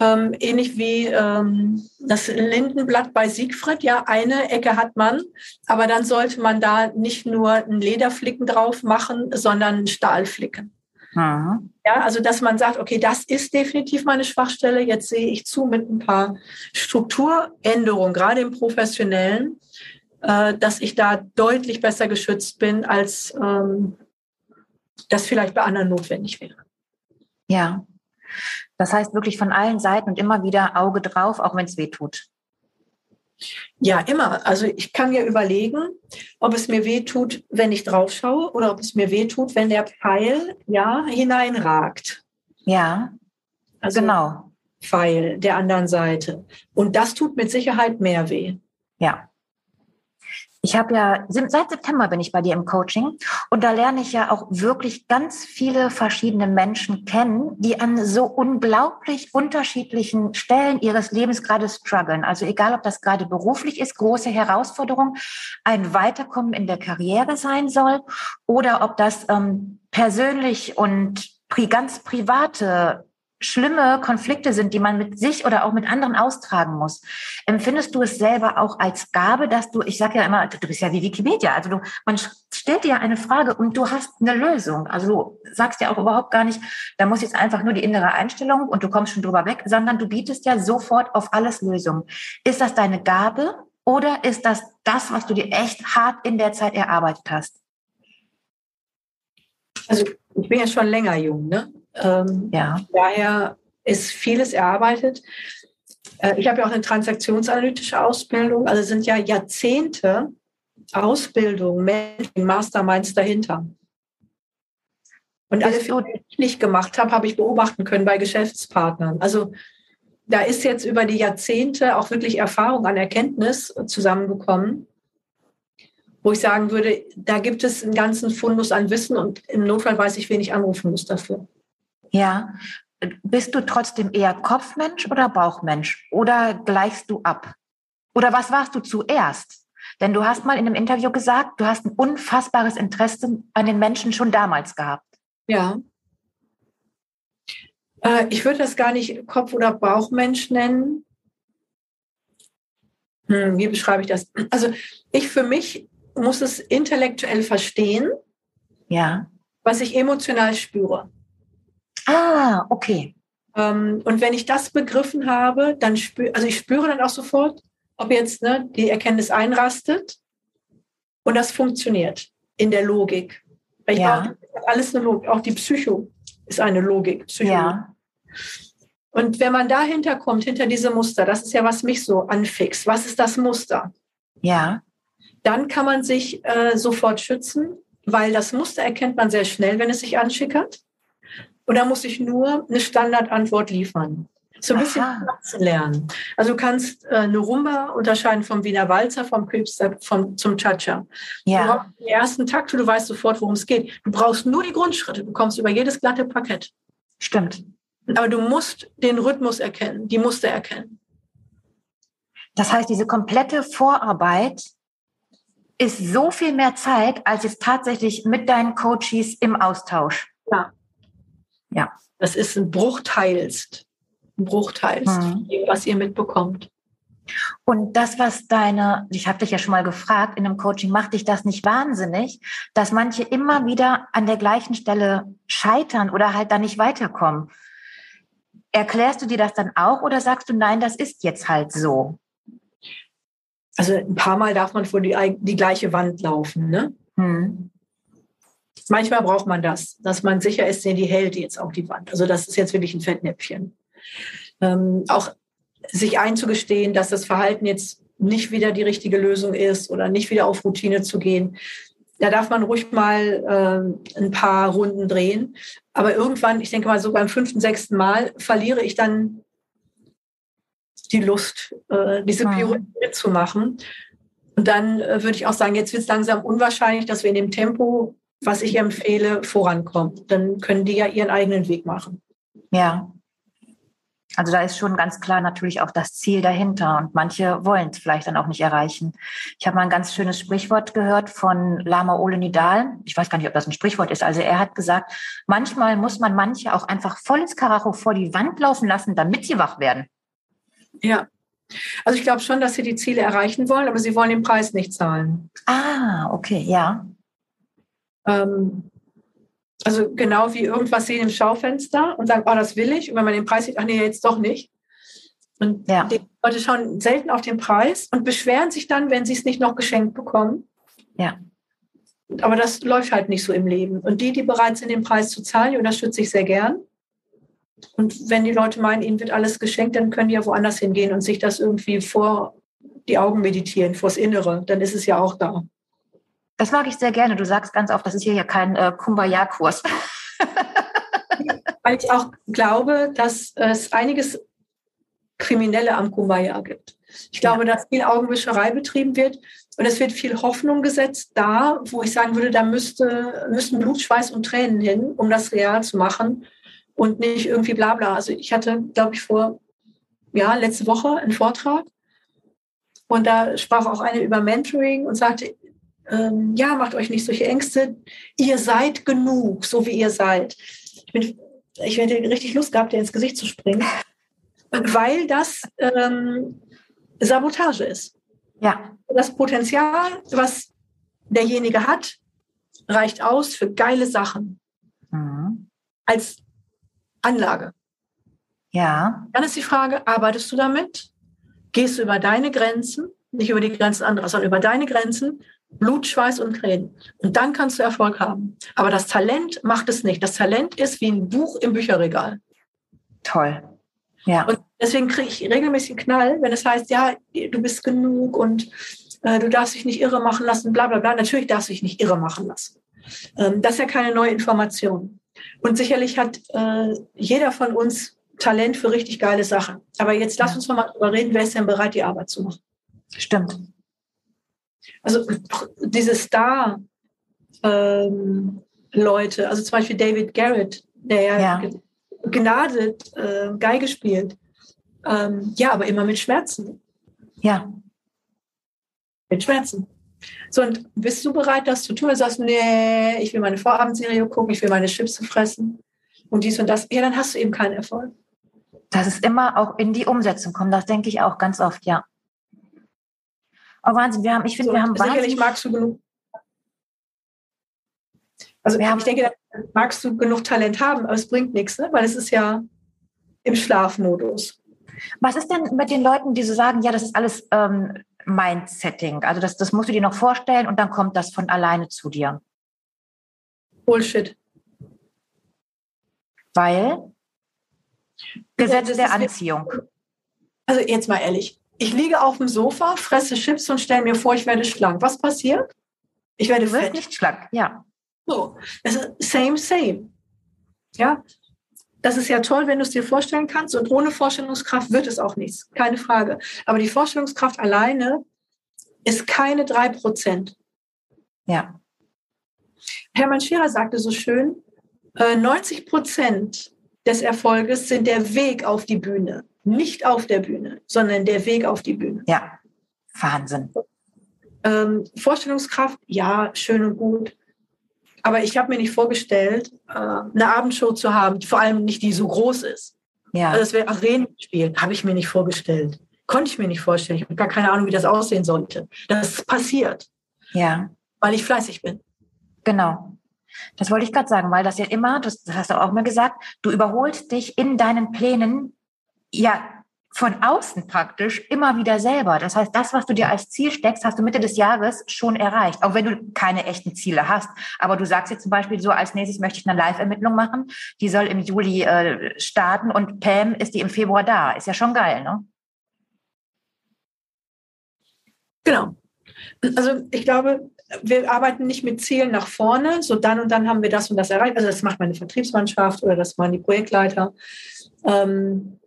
Ähm, ähnlich wie ähm, das Lindenblatt bei Siegfried. Ja, eine Ecke hat man, aber dann sollte man da nicht nur einen Lederflicken drauf machen, sondern einen Stahlflicken. Mhm. Ja, also dass man sagt, okay, das ist definitiv meine Schwachstelle. Jetzt sehe ich zu mit ein paar Strukturänderungen, gerade im Professionellen, äh, dass ich da deutlich besser geschützt bin als ähm, das vielleicht bei anderen notwendig wäre. Ja, das heißt wirklich von allen Seiten und immer wieder Auge drauf, auch wenn es weh tut. Ja, immer. Also ich kann mir überlegen, ob es mir weh tut, wenn ich drauf schaue oder ob es mir weh tut, wenn der Pfeil ja hineinragt. Ja, also genau. Pfeil der anderen Seite. Und das tut mit Sicherheit mehr weh. Ja. Ich habe ja, seit September bin ich bei dir im Coaching und da lerne ich ja auch wirklich ganz viele verschiedene Menschen kennen, die an so unglaublich unterschiedlichen Stellen ihres Lebens gerade strugglen. Also egal, ob das gerade beruflich ist, große Herausforderung, ein Weiterkommen in der Karriere sein soll oder ob das ähm, persönlich und ganz private schlimme Konflikte sind, die man mit sich oder auch mit anderen austragen muss. Empfindest du es selber auch als Gabe, dass du, ich sage ja immer, du bist ja wie Wikipedia, also du, man stellt dir eine Frage und du hast eine Lösung. Also du sagst ja auch überhaupt gar nicht, da muss jetzt einfach nur die innere Einstellung und du kommst schon drüber weg, sondern du bietest ja sofort auf alles Lösungen. Ist das deine Gabe oder ist das das, was du dir echt hart in der Zeit erarbeitet hast? Also ich bin ja schon länger jung, ne? Ähm, ja. Daher ist vieles erarbeitet. Äh, ich habe ja auch eine transaktionsanalytische Ausbildung, also sind ja Jahrzehnte Ausbildung, Masterminds dahinter. Und alles, was ich nicht gemacht habe, habe ich beobachten können bei Geschäftspartnern. Also da ist jetzt über die Jahrzehnte auch wirklich Erfahrung an Erkenntnis zusammengekommen, wo ich sagen würde, da gibt es einen ganzen Fundus an Wissen und im Notfall weiß ich, wen ich anrufen muss dafür. Ja. Bist du trotzdem eher Kopfmensch oder Bauchmensch? Oder gleichst du ab? Oder was warst du zuerst? Denn du hast mal in einem Interview gesagt, du hast ein unfassbares Interesse an den Menschen schon damals gehabt. Ja. Äh, ich würde das gar nicht Kopf- oder Bauchmensch nennen. Hm, wie beschreibe ich das? Also ich für mich muss es intellektuell verstehen, ja. was ich emotional spüre. Ah, okay. Ähm, und wenn ich das begriffen habe, dann spüre, also ich spüre dann auch sofort, ob jetzt ne, die Erkenntnis einrastet und das funktioniert in der Logik. Weil ja. Brauche, alles eine Logik, auch die Psycho ist eine Logik. Psycho. Ja. Und wenn man dahinter kommt, hinter diese Muster, das ist ja, was mich so anfixt. Was ist das Muster? Ja. Dann kann man sich äh, sofort schützen, weil das Muster erkennt man sehr schnell, wenn es sich anschickert. Und da muss ich nur eine Standardantwort liefern. So ein bisschen Platzen lernen. Also du kannst äh, eine Rumba unterscheiden vom Wiener Walzer, vom Quickstep, vom, zum Cha-Cha. Ja. Du den ersten Takt, du weißt sofort, worum es geht. Du brauchst nur die Grundschritte. Du kommst über jedes glatte Parkett. Stimmt. Aber du musst den Rhythmus erkennen, die Muster erkennen. Das heißt, diese komplette Vorarbeit ist so viel mehr Zeit, als jetzt tatsächlich mit deinen Coaches im Austausch. Ja. Ja. Das ist ein Bruchteilst. Ein Bruchteilst, Mhm. was ihr mitbekommt. Und das, was deine, ich habe dich ja schon mal gefragt, in einem Coaching, macht dich das nicht wahnsinnig, dass manche immer wieder an der gleichen Stelle scheitern oder halt da nicht weiterkommen? Erklärst du dir das dann auch oder sagst du, nein, das ist jetzt halt so? Also ein paar Mal darf man vor die, die gleiche Wand laufen. Ne? Hm. Manchmal braucht man das, dass man sicher ist, nee, die hält jetzt auch die Wand. Also das ist jetzt wirklich ein Fettnäpfchen. Ähm, auch sich einzugestehen, dass das Verhalten jetzt nicht wieder die richtige Lösung ist oder nicht wieder auf Routine zu gehen. Da darf man ruhig mal ähm, ein paar Runden drehen. Aber irgendwann, ich denke mal so beim fünften, sechsten Mal, verliere ich dann die Lust, äh, diese Mhm. Pirouette mitzumachen. Und dann äh, würde ich auch sagen, jetzt wird es langsam unwahrscheinlich, dass wir in dem Tempo, was ich empfehle, vorankommen. Dann können die ja ihren eigenen Weg machen. Ja. Also da ist schon ganz klar natürlich auch das Ziel dahinter und manche wollen es vielleicht dann auch nicht erreichen. Ich habe mal ein ganz schönes Sprichwort gehört von Lama Ole Nidal. Ich weiß gar nicht, ob das ein Sprichwort ist. Also er hat gesagt, manchmal muss man manche auch einfach volles Karacho vor die Wand laufen lassen, damit sie wach werden. Ja. Also ich glaube schon, dass sie die Ziele erreichen wollen, aber sie wollen den Preis nicht zahlen. Ah, okay, ja. Ähm, also genau wie irgendwas sehen im Schaufenster und sagen, oh, das will ich. Und wenn man den Preis sieht, ach nee, jetzt doch nicht. Und Ja. die Leute schauen selten auf den Preis und beschweren sich dann, wenn sie es nicht noch geschenkt bekommen. Ja. Aber das läuft halt nicht so im Leben. Und die, die bereit sind, den Preis zu zahlen, die unterstütze ich sehr gern. Und wenn die Leute meinen, ihnen wird alles geschenkt, dann können die ja woanders hingehen und sich das irgendwie vor die Augen meditieren, vors Innere. Dann ist es ja auch da. Das mag ich sehr gerne. Du sagst ganz oft, das ist hier ja kein äh, Kumbaya-Kurs. Weil ich auch glaube, dass es einiges Kriminelle am Kumbaya gibt. Ich glaube, dass viel Augenwischerei betrieben wird und es wird viel Hoffnung gesetzt da, wo ich sagen würde, da müsste, müssen Blut, Schweiß und Tränen hin, um das real zu machen und nicht irgendwie bla bla. Also ich hatte, glaube ich, vor, ja, letzte Woche einen Vortrag und da sprach auch eine über Mentoring und sagte, ähm, ja, macht euch nicht solche Ängste. Ihr seid genug, so wie ihr seid. Ich, bin, ich hätte richtig Lust gehabt, dir ins Gesicht zu springen, weil das ähm, Sabotage ist. Ja, Das Potenzial, was derjenige hat, reicht aus für geile Sachen mhm. als Anlage. ja, Dann ist die Frage, arbeitest du damit? Gehst du über deine Grenzen, nicht über die Grenzen anderer, sondern über deine Grenzen, Blut, Schweiß und Tränen. Und dann kannst du Erfolg haben. Aber das Talent macht es nicht. Das Talent ist wie ein Buch im Bücherregal. toll. Ja, Und deswegen kriege ich regelmäßig einen Knall, wenn es heißt, ja, du bist genug und äh, du darfst dich nicht irre machen lassen, bla bla bla. Natürlich darfst du dich nicht irre machen lassen. Ähm, das ist ja keine neue Information. Und sicherlich hat äh, jeder von uns Talent für richtig geile Sachen. Aber jetzt lass uns mal darüber reden, wer ist denn bereit, die Arbeit zu machen? stimmt. Also diese Star ähm, Leute, also zum Beispiel David Garrett, der ja, Ja. ge- gnadet äh, Geige spielt. Ähm, ja, aber immer mit Schmerzen. Ja, Mit Schmerzen. So, und bist du bereit, das zu tun? Du sagst, nee, ich will meine Vorabendserie gucken, ich will meine Chips fressen und dies und das. Ja, dann hast du eben keinen Erfolg. dass es immer auch in die Umsetzung kommt. Das denke ich auch ganz oft, ja. Oh Wahnsinn, wir haben, ich finde, So, wir haben sicherlich wahnsinnig, magst du genug. Also Wir haben- ich denke, magst du genug Talent haben, aber es bringt nichts, ne? weil es ist ja im Schlafmodus. was ist denn mit den Leuten, die so sagen, ja, das ist alles ähm, Mindsetting, also das, das musst du dir noch vorstellen und dann kommt das von alleine zu dir. Bullshit. Weil Gesetz das der Anziehung. Also jetzt mal ehrlich, ich liege auf dem Sofa, fresse Chips und stelle mir vor, ich werde schlank. Was passiert? Ich werde wirst nicht schlank, ja. So, das ist same, same. Ja, das ist ja toll, wenn du es dir vorstellen kannst. Und ohne Vorstellungskraft wird es auch nichts, keine Frage. Aber die Vorstellungskraft alleine ist keine drei Prozent. Ja. Hermann Scherer sagte so schön, 90 äh, Prozent des Erfolges sind der Weg auf die Bühne. Nicht auf der Bühne, sondern der Weg auf die Bühne. Ja, Wahnsinn. Ähm, Vorstellungskraft, ja, schön und gut. Aber ich habe mir nicht vorgestellt, äh, eine Abendshow zu haben, vor allem nicht die so groß ist. Ja. Also das wäre Arenenspiel, habe ich mir nicht vorgestellt. Konnte ich mir nicht vorstellen. Ich habe gar keine Ahnung, wie das aussehen sollte. Das passiert. Ja. Weil ich fleißig bin. Genau. Das wollte ich gerade sagen, weil das ja immer, das hast du auch mal gesagt, du überholst dich in deinen Plänen ja von außen praktisch immer wieder selber. Das heißt, das, was du dir als Ziel steckst, hast du Mitte des Jahres schon erreicht, auch wenn du keine echten Ziele hast. Aber du sagst jetzt zum Beispiel so, als nächstes möchte ich eine Live-Ermittlung machen, die soll im Juli äh, starten und Pam ist die im Februar da. Ist ja schon geil, ne? Genau. Also ich glaube, wir arbeiten nicht mit Zielen nach vorne, so dann und dann haben wir das und das erreicht. Also das macht meine Vertriebsmannschaft oder das machen die Projektleiter. Ähm,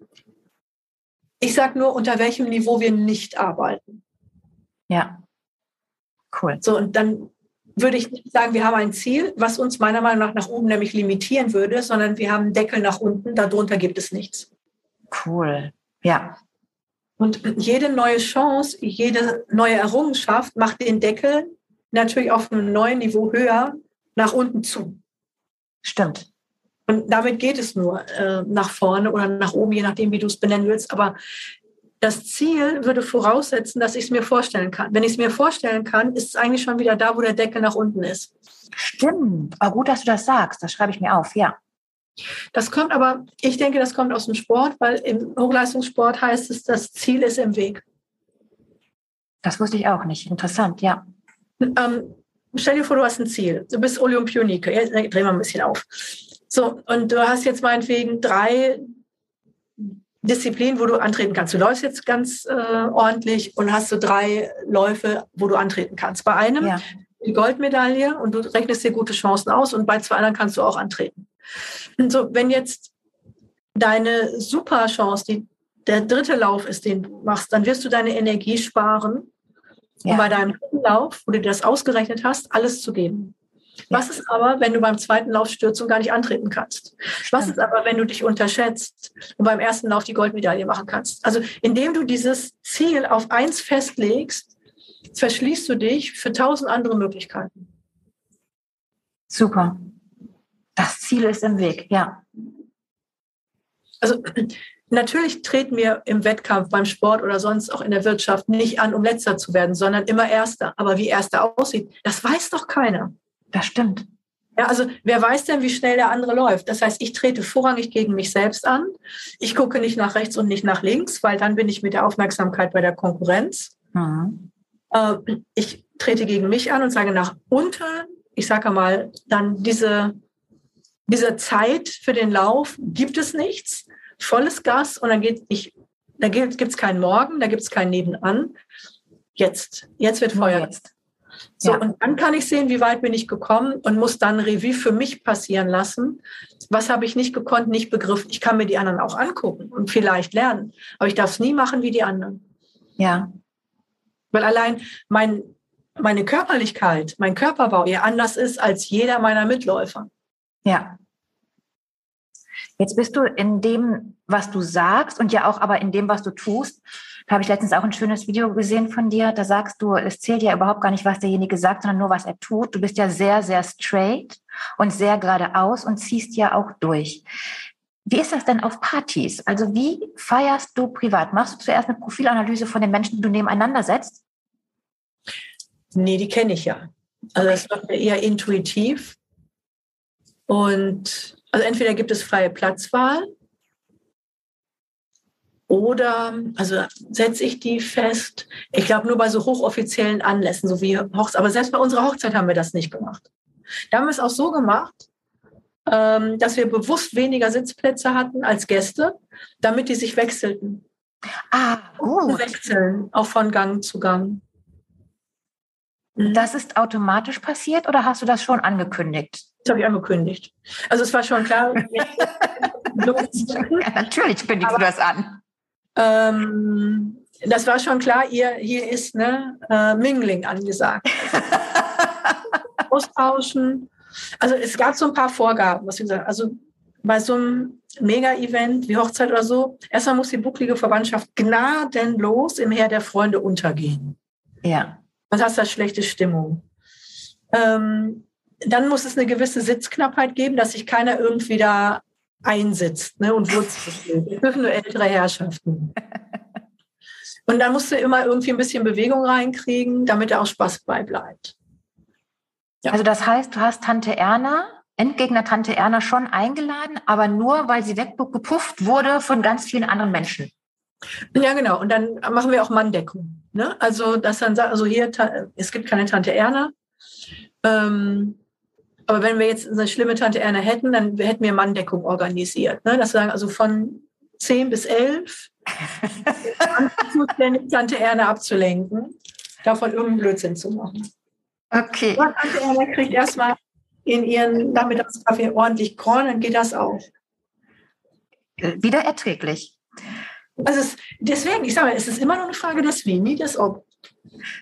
ich sage nur, unter welchem Niveau wir nicht arbeiten. Ja, cool. So, und dann würde ich nicht sagen, wir haben ein Ziel, was uns meiner Meinung nach nach oben nämlich limitieren würde, sondern wir haben einen Deckel nach unten, darunter gibt es nichts. Cool, ja. Und jede neue Chance, jede neue Errungenschaft macht den Deckel natürlich auf einem neuen Niveau höher nach unten zu. Stimmt. Und damit geht es nur äh, nach vorne oder nach oben, je nachdem, wie du es benennen willst. Aber das Ziel würde voraussetzen, dass ich es mir vorstellen kann. Wenn ich es mir vorstellen kann, ist es eigentlich schon wieder da, wo der Deckel nach unten ist. Stimmt. Aber gut, dass du das sagst. Das schreibe ich mir auf, ja. Das kommt aber, ich denke, das kommt aus dem Sport, weil im Hochleistungssport heißt es, das Ziel ist im Weg. Das wusste ich auch nicht. Interessant, ja. Ähm, stell dir vor, du hast ein Ziel. Du bist Olympionike. Jetzt drehen wir ein bisschen auf. So, und du hast jetzt meinetwegen drei Disziplinen, wo du antreten kannst. Du läufst jetzt ganz äh, ordentlich und hast so drei Läufe, wo du antreten kannst. Bei einem ja. die Goldmedaille und du rechnest dir gute Chancen aus und bei zwei anderen kannst du auch antreten. Und so, wenn jetzt deine super Chance, die der dritte Lauf ist, den du machst, dann wirst du deine Energie sparen, ja. um bei deinem dritten Lauf, wo du das ausgerechnet hast, alles zu geben. Was ist aber, wenn du beim zweiten Lauf stürzt und gar nicht antreten kannst? Was ist aber, wenn du dich unterschätzt und beim ersten Lauf die Goldmedaille machen kannst? Also indem du dieses Ziel auf eins festlegst, verschließt du dich für tausend andere Möglichkeiten. Super. Das Ziel ist im Weg, ja. Also natürlich treten wir im Wettkampf, beim Sport oder sonst auch in der Wirtschaft nicht an, um letzter zu werden, sondern immer erster. Aber wie erster aussieht, das weiß doch keiner. Das stimmt. Ja, also wer weiß denn, wie schnell der andere läuft? Das heißt, ich trete vorrangig gegen mich selbst an. Ich gucke nicht nach rechts und nicht nach links, weil dann bin ich mit der Aufmerksamkeit bei der Konkurrenz. Mhm. Äh, ich trete gegen mich an und sage nach unten, ich sage mal, dann diese dieser Zeit für den Lauf gibt es nichts, volles Gas und dann geht ich, da gibt es keinen Morgen, da gibt es kein Nebenan. Jetzt, jetzt wird Feuer. Jetzt. So, ja. und dann kann ich sehen, wie weit bin ich gekommen und muss dann Revue für mich passieren lassen. Was habe ich nicht gekonnt, nicht begriffen? Ich kann mir die anderen auch angucken und vielleicht lernen, aber ich darf es nie machen wie die anderen. Ja. Weil allein mein, meine Körperlichkeit, mein Körperbau eher anders ist als jeder meiner Mitläufer. Ja. Jetzt bist du in dem, was du sagst und ja auch aber in dem, was du tust. Habe ich letztens auch ein schönes Video gesehen von dir. Da sagst du, es zählt ja überhaupt gar nicht, was derjenige sagt, sondern nur, was er tut. Du bist ja sehr, sehr straight und sehr geradeaus und ziehst ja auch durch. Wie ist das denn auf Partys? Also wie feierst du privat? Machst du zuerst eine Profilanalyse von den Menschen, die du nebeneinander setzt? Nee, die kenne ich ja. Also das macht mir eher intuitiv. Und also entweder gibt es freie Platzwahl oder, also setze ich die fest, ich glaube nur bei so hochoffiziellen Anlässen, so wie Hochzeit, aber selbst bei unserer Hochzeit haben wir das nicht gemacht. Da haben wir es auch so gemacht, ähm, dass wir bewusst weniger Sitzplätze hatten als Gäste, damit die sich wechselten. Ah, gut. Wechseln, auch von Gang zu Gang. Mhm. Das ist automatisch passiert oder hast du das schon angekündigt? Das habe ich angekündigt. Also es war schon klar. natürlich kündigst du das an. Ähm, das war schon klar, ihr, hier ist ne, äh, Mingling angesagt. Austauschen. Also es gab so ein paar Vorgaben, was ich gesagt Also bei so einem Mega-Event wie Hochzeit oder so, erstmal muss die bucklige Verwandtschaft gnadenlos im Heer der Freunde untergehen. Ja. Und hast da schlechte Stimmung. Ähm, dann muss es eine gewisse Sitzknappheit geben, dass sich keiner irgendwie da einsitzt ne, und wurzelt. Wir dürfen nur ältere Herrschaften. Und dann musst du immer irgendwie ein bisschen Bewegung reinkriegen, damit da auch Spaß bei bleibt. Ja. Also das heißt, du hast Tante Erna, Endgegner Tante Erna schon eingeladen, aber nur, weil sie weggepufft wurde von ganz vielen anderen Menschen. Ja, genau. Und dann machen wir auch Manndeckung. Ne? Also, dass dann sagt, also hier, es gibt keine Tante Erna. Ähm, aber wenn wir jetzt eine schlimme Tante Erna hätten, dann hätten wir Manndeckung organisiert. Ne? Das sagen also von 10 bis 11 zuständig, Tante Erna abzulenken, davon irgendeinen Blödsinn zu machen. Okay. Und Tante Erna kriegt erstmal in ihren Nachmittagskaffee ordentlich Korn, dann geht das auch. Wieder erträglich. Also es, deswegen, ich sage, es ist immer nur eine Frage des Wie, nie des Ob.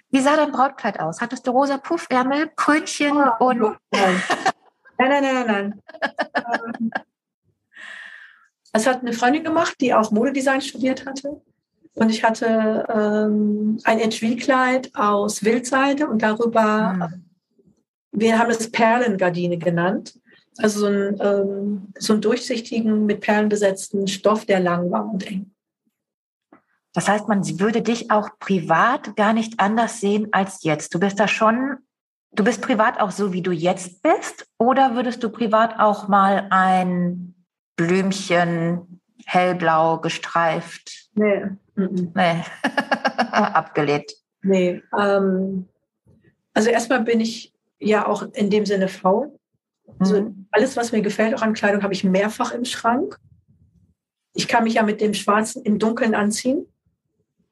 Wie sah dein Brautkleid aus? Hattest du rosa Puffärmel, Krönchen oh, und. Nein, nein, nein, nein, nein. Ähm, das hat eine Freundin gemacht, die auch Modedesign studiert hatte. Und ich hatte ähm, ein Etui-Kleid aus Wildseide und darüber, mhm. wir haben es Perlengardine genannt. Also so, ein, ähm, so einen durchsichtigen, mit Perlen besetzten Stoff, der lang war und eng. Das heißt, man würde dich auch privat gar nicht anders sehen als jetzt. Du bist da schon, du bist privat auch so, wie du jetzt bist, oder würdest du privat auch mal ein Blümchen hellblau gestreift? Nee. Nee. Abgelehnt. Nee. Ähm, also erstmal bin ich ja auch in dem Sinne faul. Also mhm. alles, was mir gefällt, auch an Kleidung, habe ich mehrfach im Schrank. Ich kann mich ja mit dem Schwarzen im Dunkeln anziehen.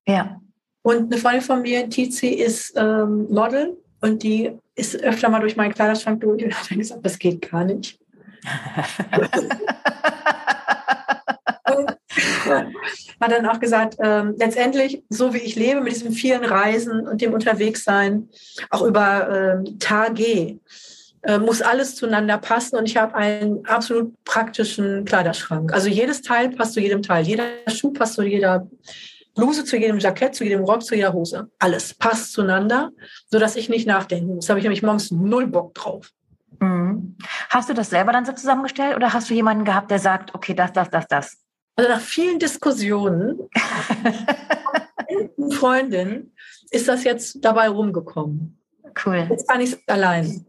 Ja. Und eine Freundin von mir, Tizi, ist ähm, Model und die ist öfter mal durch meinen Kleiderschrank durch und hat dann gesagt, das geht gar nicht. hat dann auch gesagt, ähm, letztendlich, so wie ich lebe, mit diesen vielen Reisen und dem Unterwegssein, auch über ähm, Tage, äh, muss alles zueinander passen und ich habe einen absolut praktischen Kleiderschrank. Also jedes Teil passt zu jedem Teil. Jeder Schuh passt zu jeder Bluse zu jedem Jackett, zu jedem Rock, zu jeder Hose. Alles passt zueinander, sodass ich nicht nachdenken muss. Da habe ich nämlich morgens null Bock drauf. Mhm. Hast du das selber dann so zusammengestellt oder hast du jemanden gehabt, der sagt, okay, das, das, das, das? Also nach vielen Diskussionen mit Freundin ist das jetzt dabei rumgekommen. Cool. Jetzt kann ich es allein.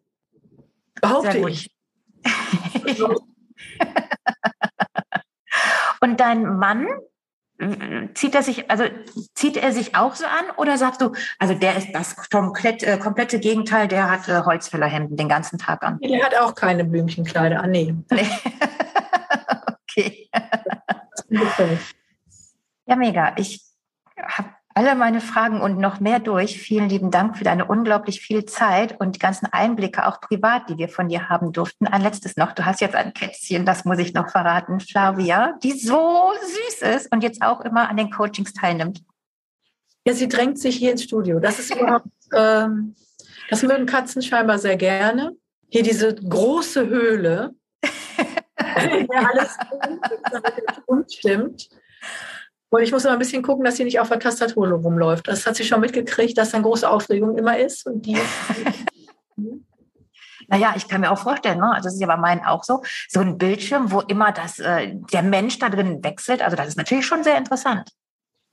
Behaupte ich. Und dein Mann, zieht er sich, also zieht er sich auch so an oder sagst du, also der ist das komplett, äh, komplette Gegenteil, der hat äh, Holzfällerhemden den ganzen Tag an? Der hat auch keine Blümchenkleider an, nee. okay. ja, mega. Ich habe alle meine Fragen und noch mehr durch. Vielen lieben Dank für deine unglaublich viel Zeit und die ganzen Einblicke, auch privat, die wir von dir haben durften. Ein letztes noch. Du hast jetzt ein Kätzchen, das muss ich noch verraten, Flavia, die so süß ist und jetzt auch immer an den Coachings teilnimmt. Ja, sie drängt sich hier ins Studio. Das ist überhaupt, ähm, das mögen Katzen scheinbar sehr gerne. Hier diese große Höhle, in der alles stimmt. Und ich muss immer ein bisschen gucken, dass sie nicht auf der Tastatur rumläuft. Das hat sie schon mitgekriegt, dass dann große Aufregung immer ist. Und die Naja, ich kann mir auch vorstellen, ne? das ist ja bei meinen auch so, so ein Bildschirm, wo immer das, äh, der Mensch da drin wechselt. Also das ist natürlich schon sehr interessant.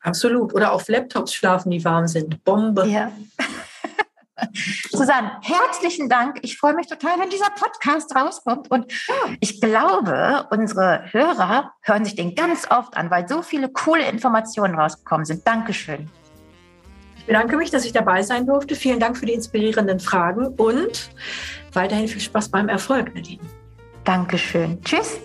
Absolut. Oder auf Laptops schlafen, die warm sind. Bombe. Ja. Susanne, herzlichen Dank. Ich freue mich total, wenn dieser Podcast rauskommt. Und ich glaube, unsere Hörer hören sich den ganz oft an, weil so viele coole Informationen rausgekommen sind. Dankeschön. Ich bedanke mich, dass ich dabei sein durfte. Vielen Dank für die inspirierenden Fragen und weiterhin viel Spaß beim Erfolg, Nadine. Dankeschön. Tschüss.